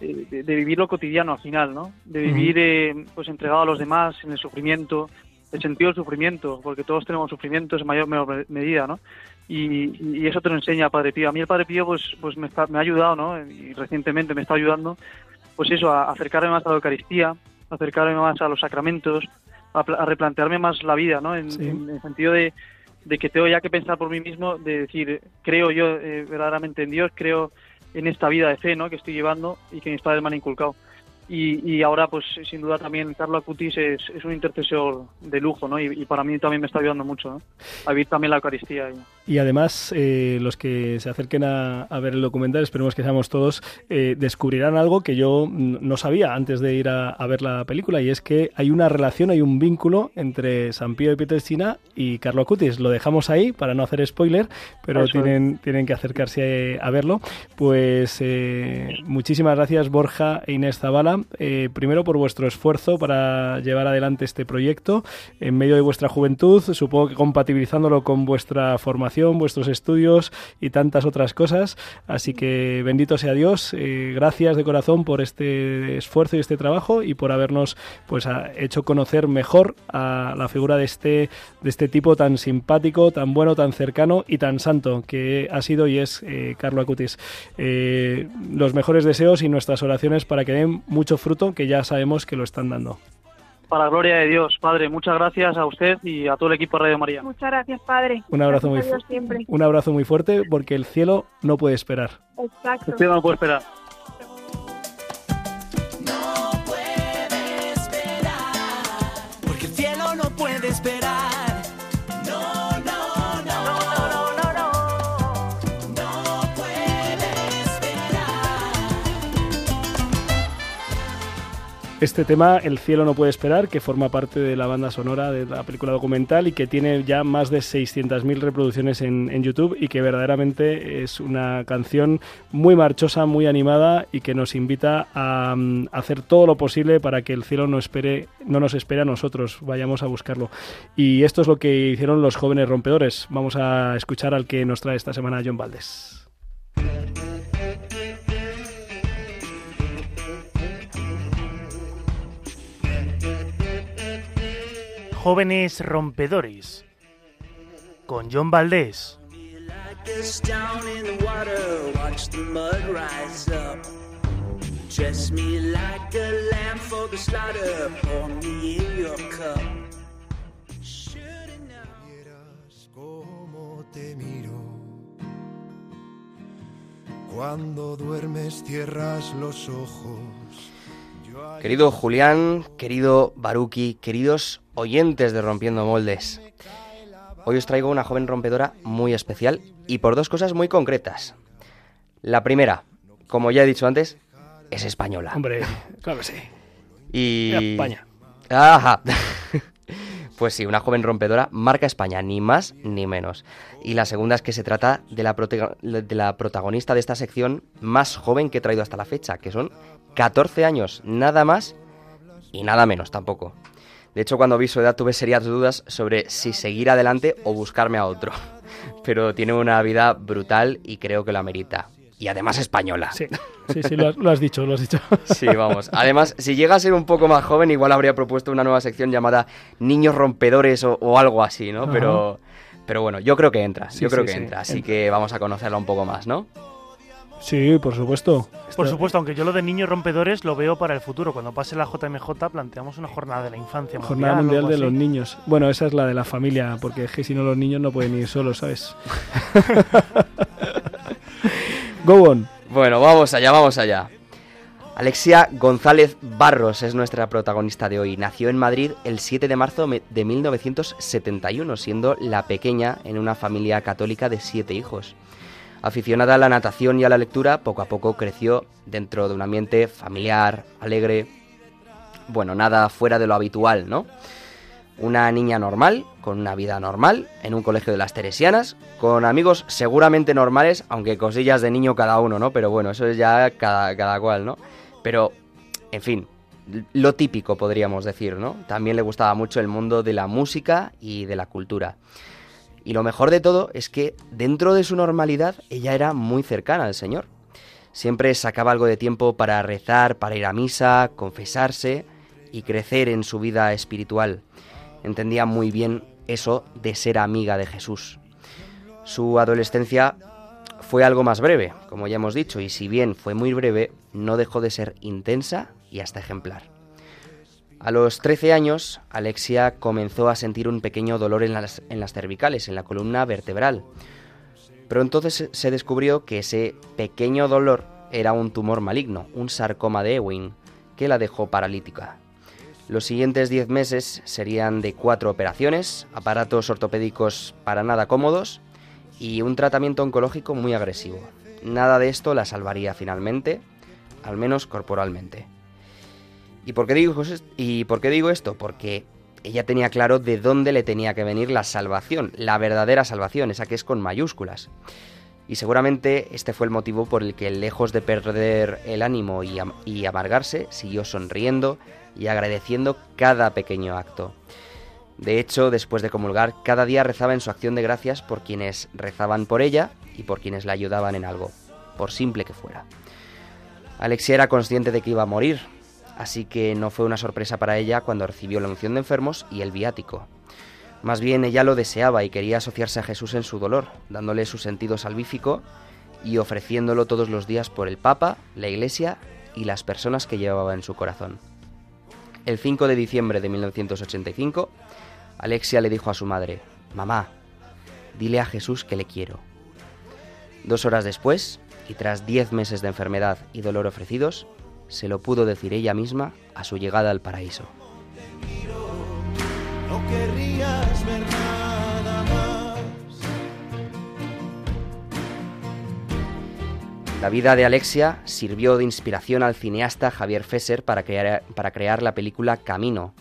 eh, de, de vivir lo cotidiano al final, ¿no? De vivir eh, pues entregado a los demás en el sufrimiento, el sentido del sufrimiento, porque todos tenemos sufrimientos en mayor o menor medida, ¿no? Y, y eso te lo enseña Padre Pío. A mí el Padre Pío pues, pues me, está- me ha ayudado, ¿no? Y recientemente me está ayudando, pues eso, a acercarme más a la Eucaristía, acercarme más a los sacramentos, a, pla- a replantearme más la vida, ¿no? En, Sí. en el sentido de, de que tengo ya que pensar por mí mismo, de decir, creo yo eh, verdaderamente en Dios, creo en esta vida de fe, ¿no? Que estoy llevando y que mis padres me han inculcado. Y, y ahora, pues sin duda también Carlo Acutis es, es un intercesor de lujo, ¿no? Y, y para mí también me está ayudando mucho, ¿no? A vivir también la Eucaristía. y- Y además, eh, los que se acerquen a, a ver el documental, esperemos que seamos todos, eh, descubrirán algo que yo no sabía antes de ir a, a ver la película, y es que hay una relación, hay un vínculo entre San Pío de Pietrelcina y Carlo Acutis. Lo dejamos ahí para no hacer spoiler, pero Eso es. tienen, tienen que acercarse a verlo. Pues eh, muchísimas gracias Borja e Inés Zavala, eh, primero por vuestro esfuerzo para llevar adelante este proyecto en medio de vuestra juventud, supongo que compatibilizándolo con vuestra formación, vuestros estudios y tantas otras cosas. Así que bendito sea Dios, eh, gracias de corazón por este esfuerzo y este trabajo y por habernos pues a- hecho conocer mejor a la figura de este de este tipo tan simpático, tan bueno, tan cercano y tan santo que ha sido y es eh, Carlo Acutis. Eh, los mejores deseos y nuestras oraciones para que den mucho fruto, que ya sabemos que lo están dando. Para la gloria de Dios, Padre, muchas gracias a usted y a todo el equipo de Radio María. Muchas gracias, Padre. Un abrazo muy Gracias siempre. Un abrazo muy fuerte porque el cielo no puede esperar. Exacto. Usted no puede esperar. Porque el cielo no puede esperar. Este tema, El cielo no puede esperar, que forma parte de la banda sonora de la película documental y que tiene ya más de 600.000 reproducciones en, YouTube y que verdaderamente es una canción muy marchosa, muy animada y que nos invita a, mm, hacer todo lo posible para que el cielo no, espere, no nos espere a nosotros, vayamos a buscarlo. Y esto es lo que hicieron los jóvenes rompedores. Vamos a escuchar al que nos trae esta semana John Valdés. Your cup. Should've known. Vieras cómo te miro. Cuando duermes cierras los ojos. Querido Julián, querido Baruki, queridos oyentes de Rompiendo Moldes. Hoy os traigo una joven rompedora muy especial y por dos cosas muy concretas. La primera, como ya he dicho antes, es española. Hombre, claro que sí. Y... España. Ajá. [LAUGHS] Pues sí, una joven rompedora, marca España, ni más ni menos. Y la segunda es que se trata de la, protagonista de esta sección más joven que he traído hasta la fecha, que son 14 años, nada más y nada menos tampoco. De hecho, cuando vi su edad tuve serias dudas sobre si seguir adelante o buscarme a otro. [LAUGHS] Pero tiene una vida brutal y creo que la merita. Y además española. Sí, sí, sí, lo has, lo has dicho, lo has dicho. [LAUGHS] Sí, vamos. Además, si llega a ser un poco más joven, igual habría propuesto una nueva sección llamada Niños Rompedores o, o algo así, ¿no? Pero, pero bueno, yo creo que entra. Sí, yo creo sí, que sí, entra. Así entra. que vamos a conocerla un poco más, ¿no? Sí, por supuesto. Por supuesto, aunque yo lo de niños rompedores lo veo para el futuro. Cuando pase la JMJ planteamos una jornada de la infancia Jornada mundial. Mundial de así. los Niños. Bueno, esa es la de la familia, porque es que si no los niños no pueden ir solos, ¿sabes? [LAUGHS] Go on. Bueno, vamos allá, vamos allá. Alexia González Barros es nuestra protagonista de hoy. Nació en Madrid el 7 de marzo de 1971, siendo la pequeña en una familia católica de siete hijos. Aficionada a la natación y a la lectura, poco a poco creció dentro de un ambiente familiar, alegre, bueno, nada fuera de lo habitual, ¿no? Una niña normal, con una vida normal, en un colegio de las Teresianas, con amigos seguramente normales, aunque cosillas de niño cada uno, ¿no? Pero bueno, eso es ya cada, cada cual, ¿no? Pero, en fin, lo típico podríamos decir, ¿no? También le gustaba mucho el mundo de la música y de la cultura. Y lo mejor de todo es que dentro de su normalidad ella era muy cercana al Señor. Siempre sacaba algo de tiempo para rezar, para ir a misa, confesarse y crecer en su vida espiritual. Entendía muy bien eso de ser amiga de Jesús. Su adolescencia fue algo más breve, como ya hemos dicho, y si bien fue muy breve, no dejó de ser intensa y hasta ejemplar. A los 13 años, Alexia comenzó a sentir un pequeño dolor en las, en las cervicales, en la columna vertebral. Pero entonces se descubrió que ese pequeño dolor era un tumor maligno, un sarcoma de Ewing, que la dejó paralítica. Los siguientes 10 meses serían de cuatro operaciones, aparatos ortopédicos para nada cómodos y un tratamiento oncológico muy agresivo. Nada de esto la salvaría finalmente, al menos corporalmente. ¿Y por qué digo, y por qué digo esto? Porque ella tenía claro de dónde le tenía que venir la salvación, la verdadera salvación, esa que es con mayúsculas. Y seguramente este fue el motivo por el que, lejos de perder el ánimo y, amargarse, siguió sonriendo y agradeciendo cada pequeño acto. De hecho, después de comulgar, cada día rezaba en su acción de gracias por quienes rezaban por ella y por quienes la ayudaban en algo, por simple que fuera. Alexia era consciente de que iba a morir, así que no fue una sorpresa para ella cuando recibió la unción de enfermos y el viático. Más bien ella lo deseaba y quería asociarse a Jesús en su dolor, dándole su sentido salvífico y ofreciéndolo todos los días por el Papa, la Iglesia y las personas que llevaba en su corazón. El 5 de diciembre de 1985, Alexia le dijo a su madre, Mamá, dile a Jesús que le quiero. Dos horas después, y tras diez meses de enfermedad y dolor ofrecidos, se lo pudo decir ella misma a su llegada al paraíso. La vida de Alexia sirvió de inspiración al cineasta Javier Fesser para crear, para crear la película Camino.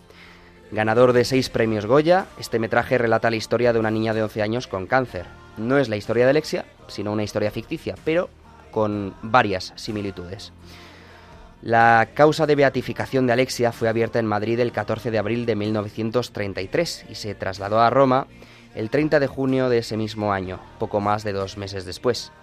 Ganador de seis premios Goya, este metraje relata la historia de una niña de 11 años con cáncer. No es la historia de Alexia, sino una historia ficticia, pero con varias similitudes. La causa de beatificación de Alexia fue abierta en Madrid el 14 de abril de 1933 y se trasladó a Roma el 30 de junio de ese mismo año, poco más de dos meses después.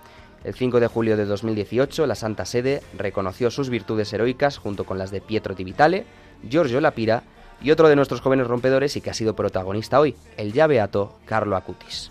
El 5 de julio de 2018, la Santa Sede reconoció sus virtudes heroicas junto con las de Pietro Di Vitale, Giorgio Lapira y otro de nuestros jóvenes rompedores y que ha sido protagonista hoy, el ya beato Carlo Acutis.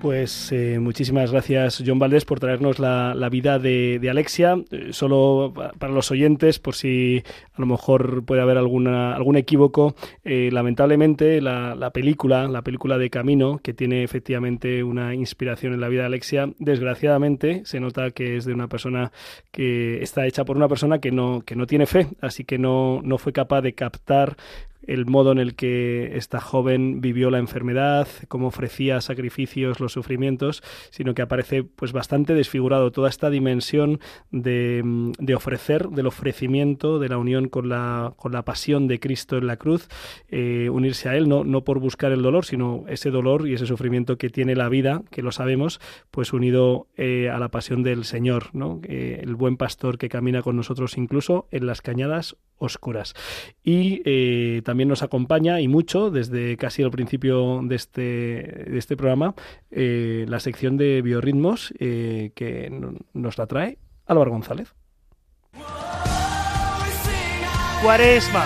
Pues eh, muchísimas gracias, John Valdés, por traernos la, vida de, Alexia. Eh, solo para los oyentes, por si a lo mejor puede haber alguna, algún equívoco, eh, lamentablemente la, la, película, la película de Camino, que tiene efectivamente una inspiración en la vida de Alexia, desgraciadamente se nota que es de una persona que está hecha por una persona que no, que no tiene fe, así que no, no fue capaz de captar el modo en el que esta joven vivió la enfermedad, cómo ofrecía sacrificios, los sufrimientos, sino que aparece pues bastante desfigurado toda esta dimensión de, de ofrecer, del ofrecimiento, de la unión con la, con la pasión de Cristo en la cruz, eh, unirse a Él, no, no por buscar el dolor, sino ese dolor y ese sufrimiento que tiene la vida, que lo sabemos, pues unido eh, a la pasión del Señor, ¿no? Eh, el buen pastor que camina con nosotros incluso en las cañadas oscuras. Y eh, también nos acompaña, y mucho, desde casi el principio de este, de este programa, eh, la sección de biorritmos eh, que nos la trae Álvaro González. Cuaresma.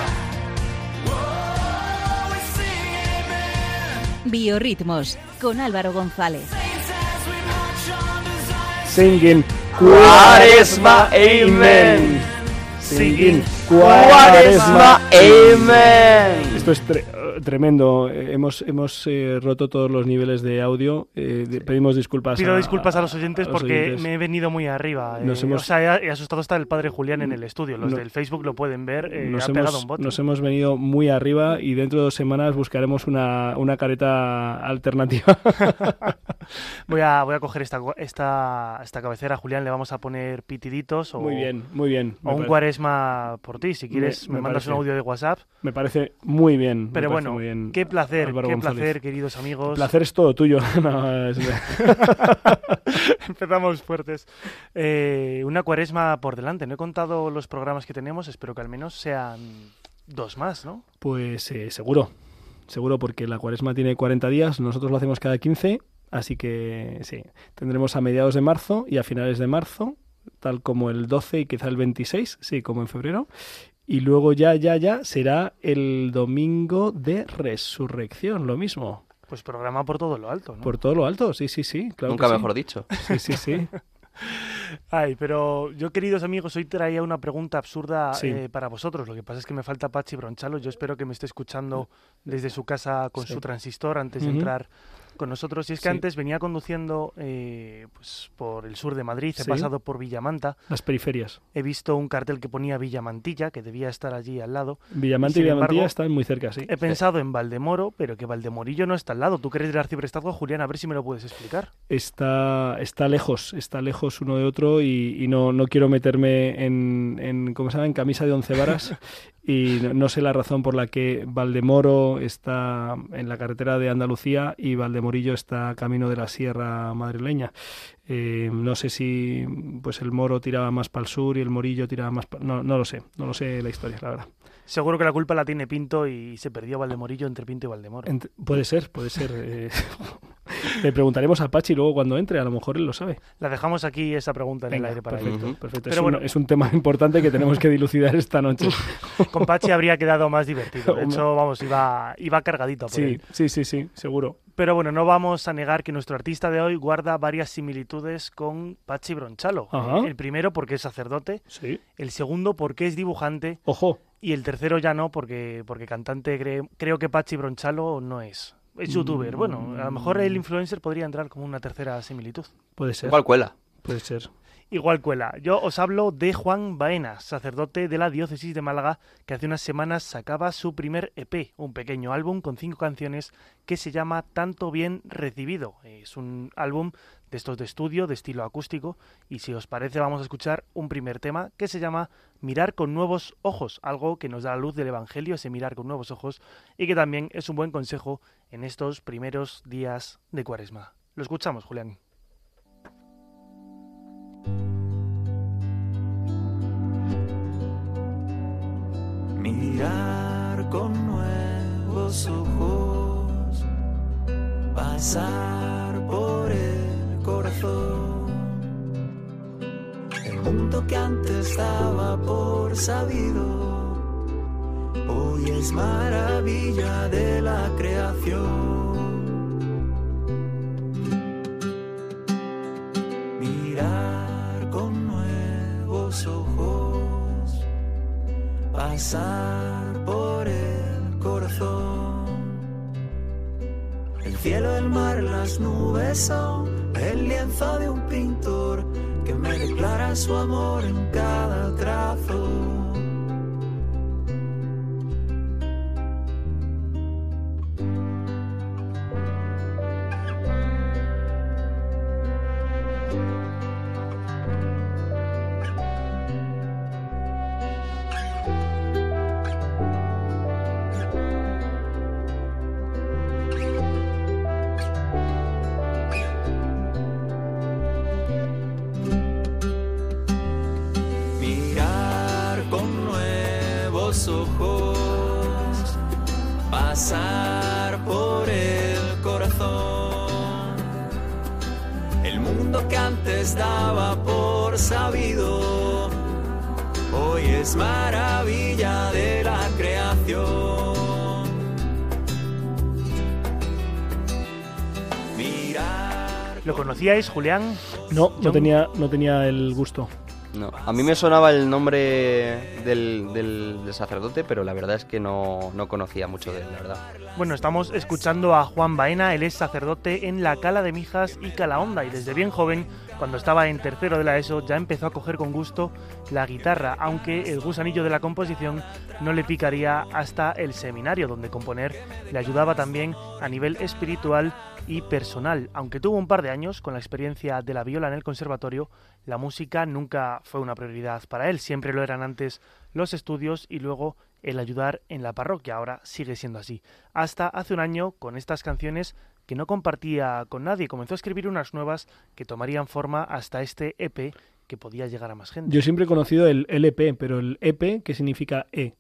Biorritmos con Álvaro González. Singing Cuaresma, Amen. Cuaresma, Amen. Esto es tremendo. Eh, hemos, hemos eh, roto todos los niveles de audio. Eh, pedimos disculpas. Pido disculpas a los oyentes porque me he venido muy arriba. Nos hemos... O sea, he, asustado hasta el padre Julián en el estudio. Los del Facebook lo pueden ver. nos, hemos, nos hemos venido muy arriba y dentro de dos semanas buscaremos una, una careta alternativa. [LAUGHS] Voy a, voy a coger esta, esta, esta cabecera, Julián, le vamos a poner pitiditos o, Muy bien, muy bien. o un pare- cuaresma por ti. Si quieres, me, me mandas un parece. audio de WhatsApp. Me parece muy bien. Pero parece bueno, muy bien. qué placer, Álvaro qué González. placer, queridos amigos. El placer es todo tuyo. [LAUGHS] No, es- [LAUGHS] Empezamos fuertes. Eh, una cuaresma por delante. No he contado los programas que tenemos, espero que al menos sean dos más, ¿no? Pues eh, seguro, seguro porque la cuaresma tiene 40 días, nosotros lo hacemos cada 15, así que sí, tendremos a mediados de marzo y a finales de marzo, tal como el 12 y quizá el 26, sí, como en febrero. Y luego ya, ya, ya será el domingo de resurrección, lo mismo. Pues programa por todo lo alto, ¿no? Por todo lo alto, sí, sí, sí. Claro Nunca que sí. mejor dicho. Sí, sí, sí. [LAUGHS] Ay, pero yo, queridos amigos, hoy traía una pregunta absurda Sí. eh, para vosotros. Lo que pasa es que me falta Pachi Bronchalo. Yo espero que me esté escuchando desde su casa con Sí. su transistor antes de entrar con nosotros. Y es que Sí. antes venía conduciendo eh, pues, por el sur de Madrid, he Sí. pasado por Villamanta, Las periferias. he visto un cartel que ponía Villamantilla, que debía estar allí al lado. Villamante y, Villamantilla embargo, están muy cerca, sí. He pensado en Valdemoro, pero que Valdemorillo no está al lado. Tú que eres del arciprestazgo, Julián, a ver si me lo puedes explicar. está, está lejos, está lejos uno de otro y, y no, no quiero meterme en, en, ¿cómo se llama? en camisa de once varas [LAUGHS] y no, sé la razón por la que Valdemoro está en la carretera de Andalucía y Valdemorillo está camino de la sierra madrileña. Eh, no sé si pues el Moro tiraba más para el sur y el Morillo tiraba más para... No, no lo sé, no lo sé la historia, la verdad. Seguro que la culpa la tiene Pinto y se perdió Valdemorillo entre Pinto y Valdemoro. Ent- puede ser, puede ser. eh, [LAUGHS] Le preguntaremos a Pachi luego cuando entre, a lo mejor él lo sabe. La dejamos aquí esa pregunta en el aire para perfecto, él. perfecto. Pero es, bueno. un, es un tema [LAUGHS] importante que tenemos que dilucidar esta noche. [LAUGHS] Con Pachi habría quedado más divertido. De hecho, vamos, iba, iba cargadito. por Sí, él. sí, sí, sí, seguro. Pero bueno, no vamos a negar que nuestro artista de hoy guarda varias similitudes con Pachi Bronchalo. Ajá. El primero porque es sacerdote, Sí. el segundo porque es dibujante Ojo, y el tercero ya no porque, porque cantante cre- creo que Pachi Bronchalo no es. Es youtuber. Bueno, a lo mejor el influencer podría entrar como una tercera similitud. puede ser. Igual cuela. Puede ser. Igual cuela. Yo os hablo de Juan Baena, sacerdote de la diócesis de Málaga, que hace unas semanas sacaba su primer EP, un pequeño álbum con cinco canciones que se llama Tanto Bien Recibido. Es un álbum de estos de estudio, de estilo acústico, y si os parece vamos a escuchar un primer tema que se llama Mirar con nuevos ojos, algo que nos da la luz del Evangelio, ese mirar con nuevos ojos, y que también es un buen consejo en estos primeros días de Cuaresma. Lo escuchamos, Julián. mirar con nuevos ojos, pasar El mundo que antes daba por sabido, hoy es maravilla de la creación. Mirar con nuevos ojos pasar por el corazón. El cielo, el mar, las nubes son el lienzo de un pintor que me declara su amor en cada trazo. Ojos, pasar por el corazón. El mundo que antes daba por sabido, hoy es maravilla de la creación. Mirar ¿Lo conocíais, Julián? No, no tenía, no tenía el gusto. No, a mí me sonaba el nombre del, del- sacerdote, pero la verdad es que no, no conocía mucho de él, la verdad. Bueno, estamos escuchando a Juan Baena, él es sacerdote en la Cala de Mijas y Calahonda y desde bien joven cuando estaba en tercero de la ESO ya empezó a coger con gusto la guitarra, aunque el gusanillo de la composición no le picaría hasta el seminario, donde componer le ayudaba también a nivel espiritual y personal. Aunque tuvo un par de años con la experiencia de la viola en el conservatorio, la música nunca fue una prioridad para él, siempre lo eran antes los estudios y luego el ayudar en la parroquia, ahora sigue siendo así. Hasta hace un año, con estas canciones que no compartía con nadie, comenzó a escribir unas nuevas que tomarían forma hasta este EP que podía llegar a más gente. Yo siempre he conocido el LP, pero el EP, ¿qué significa E?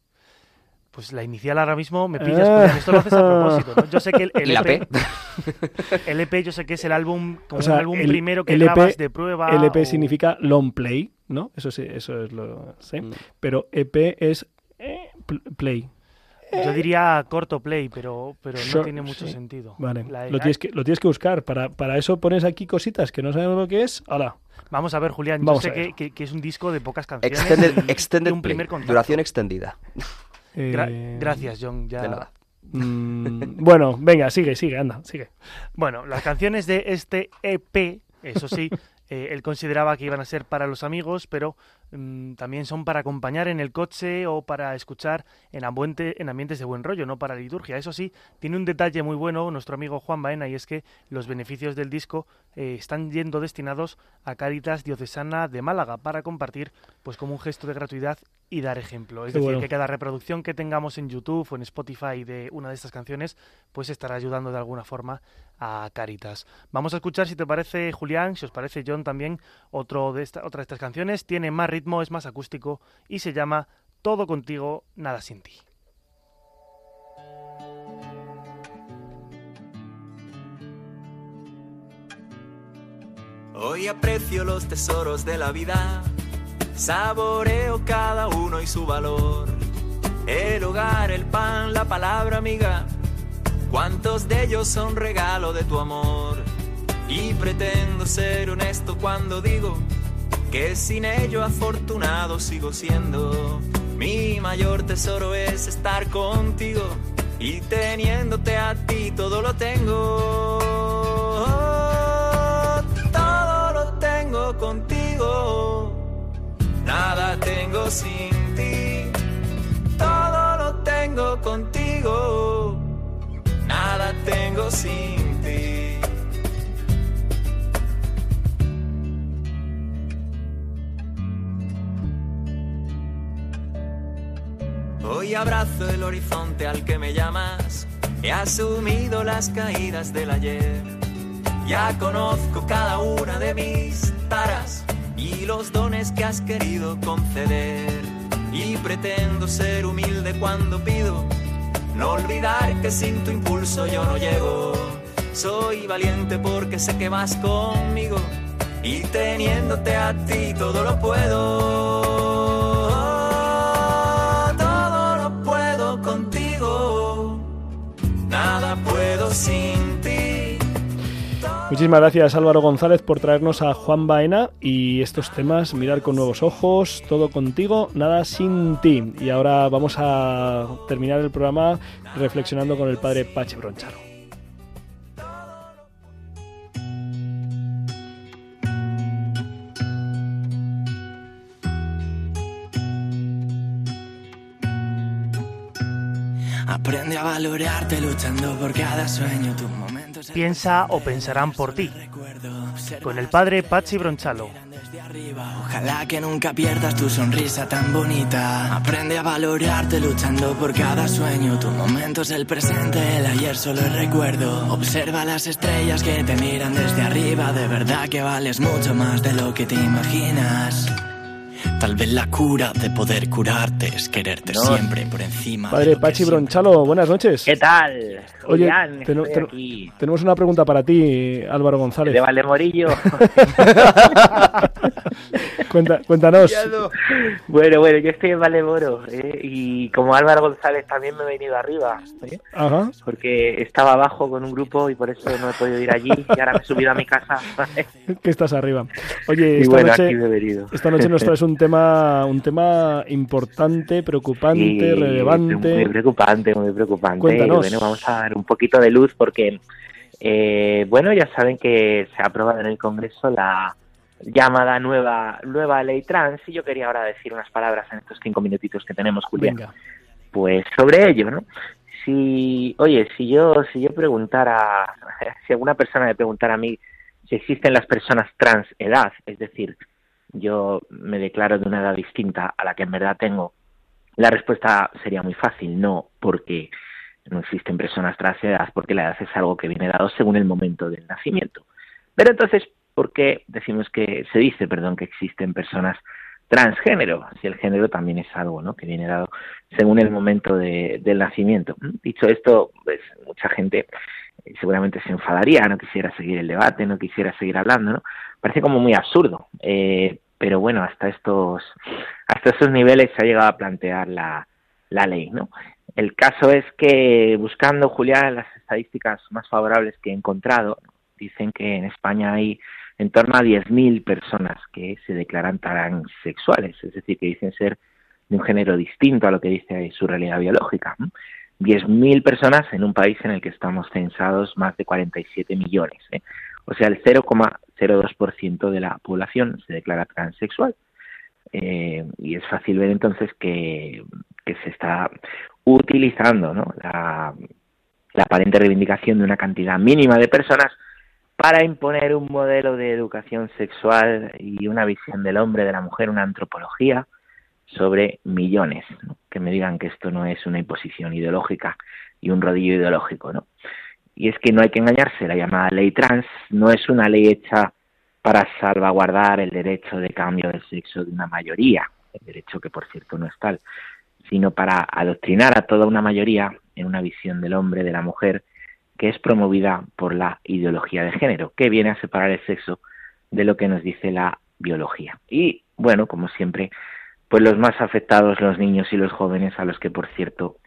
Pues la inicial ahora mismo me pillas, Julián, esto lo haces a propósito. ¿no? Yo sé que el, el ¿Y la EP, P? [LAUGHS] el EP yo sé que es el álbum, como O sea, un álbum el- primero que el EP grabas de prueba. LP o- significa long play, ¿no? Eso sí, eso es lo sé. Mm. Pero EP es eh, pl- play. Yo diría corto play, pero, pero no Short, tiene mucho sí. sentido. Vale, La- lo tienes que lo tienes que buscar. Para, para eso pones aquí cositas que no sabemos lo que es. Hola. Vamos a ver, Julián, yo Vamos sé a ver. que, que- que es un disco de pocas canciones Extended, y- y extended un play. primer. Duración extendida. Gra- Eh, Gracias, John. Ya... De nada. mm, bueno, venga, sigue, sigue, anda, sigue. Bueno, las canciones de este EP, eso sí, [LAUGHS] eh, él consideraba que iban a ser para los amigos, pero también son para acompañar en el coche o para escuchar en, ambiente- en ambientes de buen rollo, no para liturgia. Eso sí, tiene un detalle muy bueno nuestro amigo Juan Baena y es que los beneficios del disco eh, están yendo destinados a Caritas Diocesana de Málaga para compartir, pues como un gesto de gratuidad y dar ejemplo. Es Qué decir, bueno. que cada reproducción que tengamos en YouTube o en Spotify de una de estas canciones, pues estará ayudando de alguna forma a Caritas. Vamos a escuchar, si te parece, Julián, si os parece, John, también otro de esta, otra de estas canciones. Tiene más ritmo, es más acústico y se llama Todo contigo, nada sin ti. Hoy aprecio los tesoros de la vida, saboreo cada uno y su valor. El hogar, el pan, la palabra amiga, cuántos de ellos son regalo de tu amor. Y pretendo ser honesto cuando digo que sin ello afortunado sigo siendo. Mi mayor tesoro es estar contigo y teniéndote a ti todo lo tengo. Todo lo tengo contigo, nada tengo sin ti. Todo lo tengo contigo, nada tengo sin ti. Hoy abrazo el horizonte al que me llamas. He asumido las caídas del ayer. Ya conozco cada una de mis taras y los dones que has querido conceder. Y pretendo ser humilde cuando pido. No olvidar que sin tu impulso yo no llego. Soy valiente porque sé que vas conmigo. Y teniéndote a ti todo lo puedo. Sin ti. Muchísimas gracias Álvaro González por traernos a Juan Baena y estos temas, mirar con nuevos ojos, todo contigo, nada sin ti. Y ahora vamos a terminar el programa reflexionando con el padre Pache Broncharo. Aprende a valorarte luchando por cada sueño. Tu momento es el Piensa o pensarán por ti. Con el padre Pachi Bronchalo. Ojalá que nunca pierdas tu sonrisa tan bonita. Aprende a valorarte luchando por cada sueño. Tu momento es el presente, el ayer solo es recuerdo. Observa las estrellas que te miran desde arriba. De verdad que vales mucho más de lo que te imaginas. Tal vez la cura de poder curarte es quererte siempre por encima. Padre Pachi Bronchalo, buenas noches. ¿Qué tal? Oye, Julián, estoy teno- aquí. tenemos una pregunta para ti, Álvaro González. De Valdemorillo. [LAUGHS] Cuenta- cuéntanos. bueno, bueno, yo estoy en Valdemoro ¿eh? y como Álvaro González también me he venido arriba. ¿eh? Ajá. Porque estaba abajo con un grupo y por eso no he podido ir allí y ahora me he subido a mi casa. [LAUGHS] que estás arriba. Oye, y esta, bueno, noche, aquí me he venido. esta noche nos traes un tema, [LAUGHS] un tema importante, preocupante, Y relevante. Muy preocupante, muy preocupante. Cuéntanos. Bueno, vamos a dar un poquito de luz porque, eh, bueno, ya saben que se ha aprobado en el Congreso la, llamada nueva nueva ley trans y yo quería ahora decir unas palabras en estos cinco minutitos que tenemos, Julián. Venga. Pues sobre ello, ¿no? Si, oye, si yo si yo preguntara, [LAUGHS] si alguna persona me preguntara a mí si existen las personas trans edad, es decir, yo me declaro de una edad distinta a la que en verdad tengo, la respuesta sería muy fácil, no, porque no existen personas trans edad, porque la edad es algo que viene dado según el momento del nacimiento. Pero entonces, ¿por qué decimos que se dice, perdón, que existen personas transgénero? Si el género también es algo, ¿no? Que viene dado según el momento de, del nacimiento. Dicho esto, pues mucha gente seguramente se enfadaría, no quisiera seguir el debate, no quisiera seguir hablando, ¿no? Parece como muy absurdo, eh, pero bueno, hasta estos, hasta estos niveles se ha llegado a plantear la, la ley, ¿no? El caso es que buscando, Julián, las estadísticas más favorables que he encontrado, dicen que en España hay en torno a 10.000 personas que se declaran transexuales, es decir, que dicen ser de un género distinto a lo que dice su realidad biológica. ¿No? 10.000 personas en un país en el que estamos censados más de 47 millones. ¿eh? O sea, el 0,02% de la población se declara transexual. Eh, y es fácil ver entonces que, que se está utilizando ¿no? la aparente reivindicación de una cantidad mínima de personas para imponer un modelo de educación sexual y una visión del hombre, de la mujer, una antropología sobre millones. ¿no? Que me digan que esto no es una imposición ideológica y un rodillo ideológico, ¿no? Y es que no hay que engañarse, la llamada ley trans no es una ley hecha para salvaguardar el derecho de cambio de sexo de una mayoría, el derecho que por cierto no es tal, sino para adoctrinar a toda una mayoría en una visión del hombre, de la mujer, que es promovida por la ideología de género, que viene a separar el sexo de lo que nos dice la biología. Y bueno, como siempre, pues los más afectados, los niños y los jóvenes, a los que por cierto,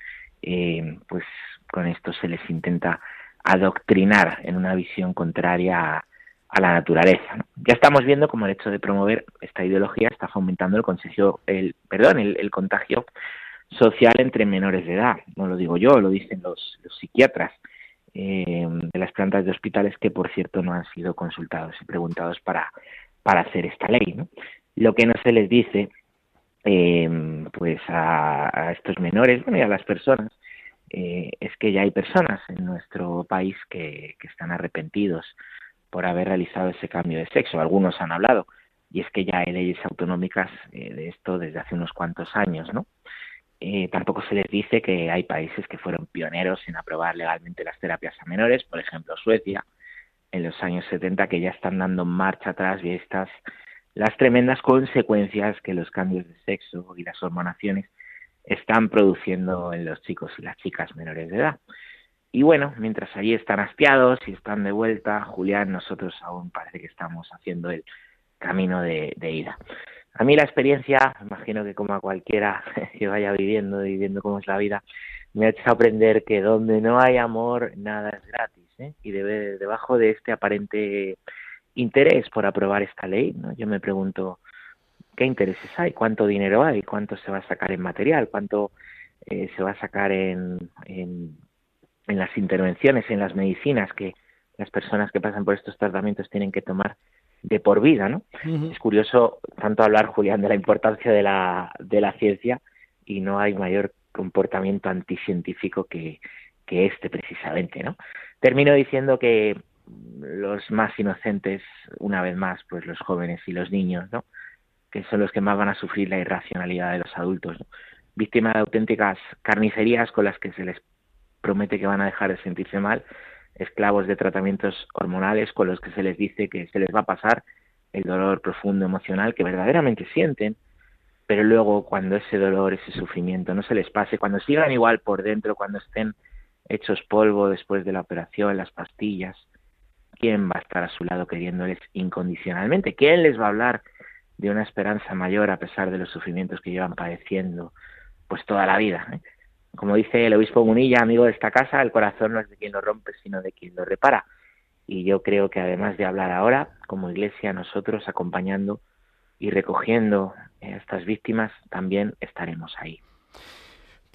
eh, pues con esto se les intenta adoctrinar en una visión contraria a, la naturaleza. Ya estamos viendo como el hecho de promover esta ideología está fomentando el el, perdón, el, contagio social entre menores de edad. No lo digo yo, lo dicen los, psiquiatras eh, de las plantas de hospitales que, por cierto, no han sido consultados y preguntados para, para hacer esta ley. Lo que no se les dice eh, pues a, estos menores bueno, y a las personas eh, es que ya hay personas en nuestro país que, que están arrepentidos por haber realizado ese cambio de sexo. Algunos han hablado, y es que ya hay leyes autonómicas eh, de esto desde hace unos cuantos años, ¿no? Eh, tampoco se les dice que hay países que fueron pioneros en aprobar legalmente las terapias a menores, por ejemplo Suecia, en los años 70, que ya están dando marcha atrás y estas las tremendas consecuencias que los cambios de sexo y las hormonaciones están produciendo en los chicos y las chicas menores de edad. Y bueno, mientras allí están hastiados y están de vuelta, Julián, nosotros aún parece que estamos haciendo el camino de, de ida. A mí la experiencia, imagino que como a cualquiera [LAUGHS] que vaya viviendo y viendo cómo es la vida, me ha hecho aprender que donde no hay amor, nada es gratis. ¿eh? Y debe, debajo de este aparente interés por aprobar esta ley, ¿no? yo me pregunto, ¿qué intereses hay? ¿Cuánto dinero hay? ¿Cuánto se va a sacar en material? ¿Cuánto eh, se va a sacar en, en en las intervenciones, en las medicinas que las personas que pasan por estos tratamientos tienen que tomar de por vida, ¿no? Uh -huh. Es curioso tanto hablar, Julián, de la importancia de la, de la ciencia y no hay mayor comportamiento anticientífico que, que este precisamente, ¿no? Termino diciendo que los más inocentes, una vez más, pues los jóvenes y los niños, ¿no? Que son los que más van a sufrir la irracionalidad de los adultos. Víctimas de auténticas carnicerías con las que se les promete que van a dejar de sentirse mal, esclavos de tratamientos hormonales con los que se les dice que se les va a pasar el dolor profundo emocional que verdaderamente sienten, pero luego cuando ese dolor, ese sufrimiento no se les pase, cuando sigan igual por dentro, cuando estén hechos polvo después de la operación, las pastillas, ¿quién va a estar a su lado queriéndoles incondicionalmente? ¿Quién les va a hablar de una esperanza mayor a pesar de los sufrimientos que llevan padeciendo pues toda la vida? ¿eh? Como dice el obispo Munilla, amigo de esta casa, el corazón no es de quien lo rompe, sino de quien lo repara. Y yo creo que además de hablar ahora, como iglesia, nosotros acompañando y recogiendo a estas víctimas, también estaremos ahí.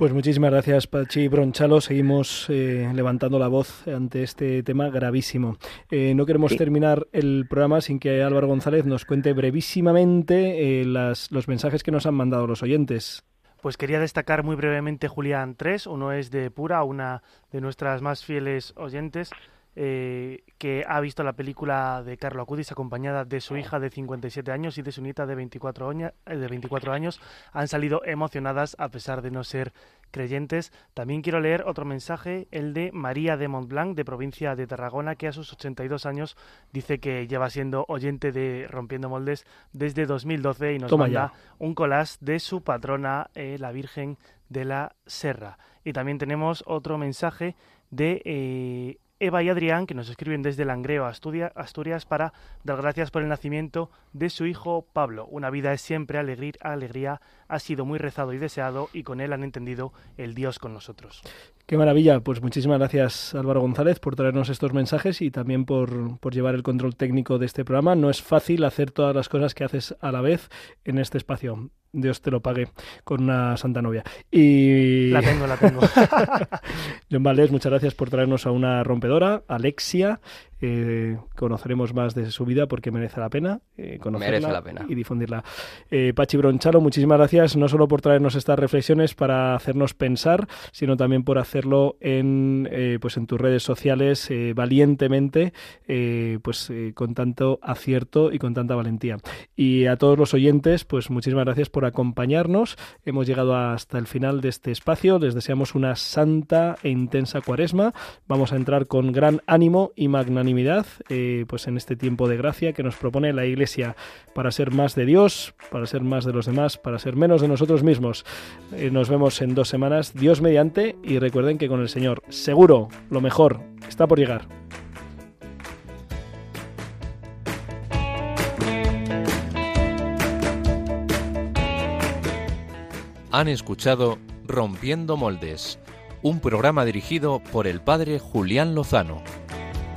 Pues muchísimas gracias, Pachi Bronchalo. Seguimos eh, levantando la voz ante este tema gravísimo. Eh, no queremos terminar el programa sin que Álvaro González nos cuente brevísimamente eh, las, los mensajes que nos han mandado los oyentes. Pues quería destacar muy brevemente Julián 3. Uno es de Pura, una de nuestras más fieles oyentes. Eh, que ha visto la película de Carlo Acudis acompañada de su hija de 57 años y de su nieta de 24, eh, de 24 años. Han salido emocionadas a pesar de no ser creyentes. También quiero leer otro mensaje, el de María de Montblanc, de provincia de Tarragona, que a sus 82 años dice que lleva siendo oyente de Rompiendo Moldes desde 2012 y nos manda un collage de su patrona, eh, la Virgen de la Serra. Y también tenemos otro mensaje de Eva y Adrián, que nos escriben desde Langreo, Asturias, para dar gracias por el nacimiento de su hijo Pablo. Una vida es siempre alegría, alegría, ha sido muy rezado y deseado y con él han entendido el Dios con nosotros. Qué maravilla. Pues muchísimas gracias Álvaro González por traernos estos mensajes y también por, por, llevar el control técnico de este programa. No es fácil hacer todas las cosas que haces a la vez en este espacio. Dios te lo pague con una santa novia. Y... La tengo, la tengo. [LAUGHS] John Valdés, muchas gracias por traernos a una rompedora, Alexia, eh, conoceremos más de su vida porque merece la pena eh, conocerla y difundirla. Eh, Pachi Bronchalo, muchísimas gracias no solo por traernos estas reflexiones para hacernos pensar, sino también por hacerlo en, pues en tus redes sociales valientemente, pues con tanto acierto y con tanta valentía. Y a todos los oyentes, pues muchísimas gracias por acompañarnos. Hemos llegado hasta el final de este espacio. Les deseamos una santa e intensa cuaresma. Vamos a entrar con gran ánimo y magnanimidad eh, pues en este tiempo de gracia que nos propone la Iglesia para ser más de Dios, para ser más de los demás, para ser menos de nosotros mismos. Eh, nos vemos en dos semanas, Dios mediante, y recuerden que con el Señor seguro lo mejor está por llegar. Han escuchado Rompiendo Moldes, un programa dirigido por el padre Julián Lozano.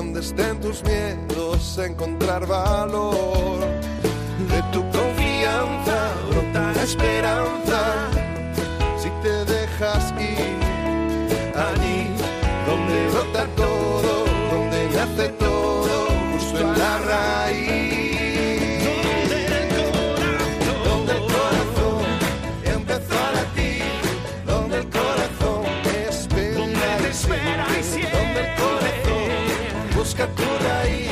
donde estén tus miedos, encontrar valor. De tu confianza brota esperanza si te dejas ir allí donde brota todo, donde nace todo, música por aí.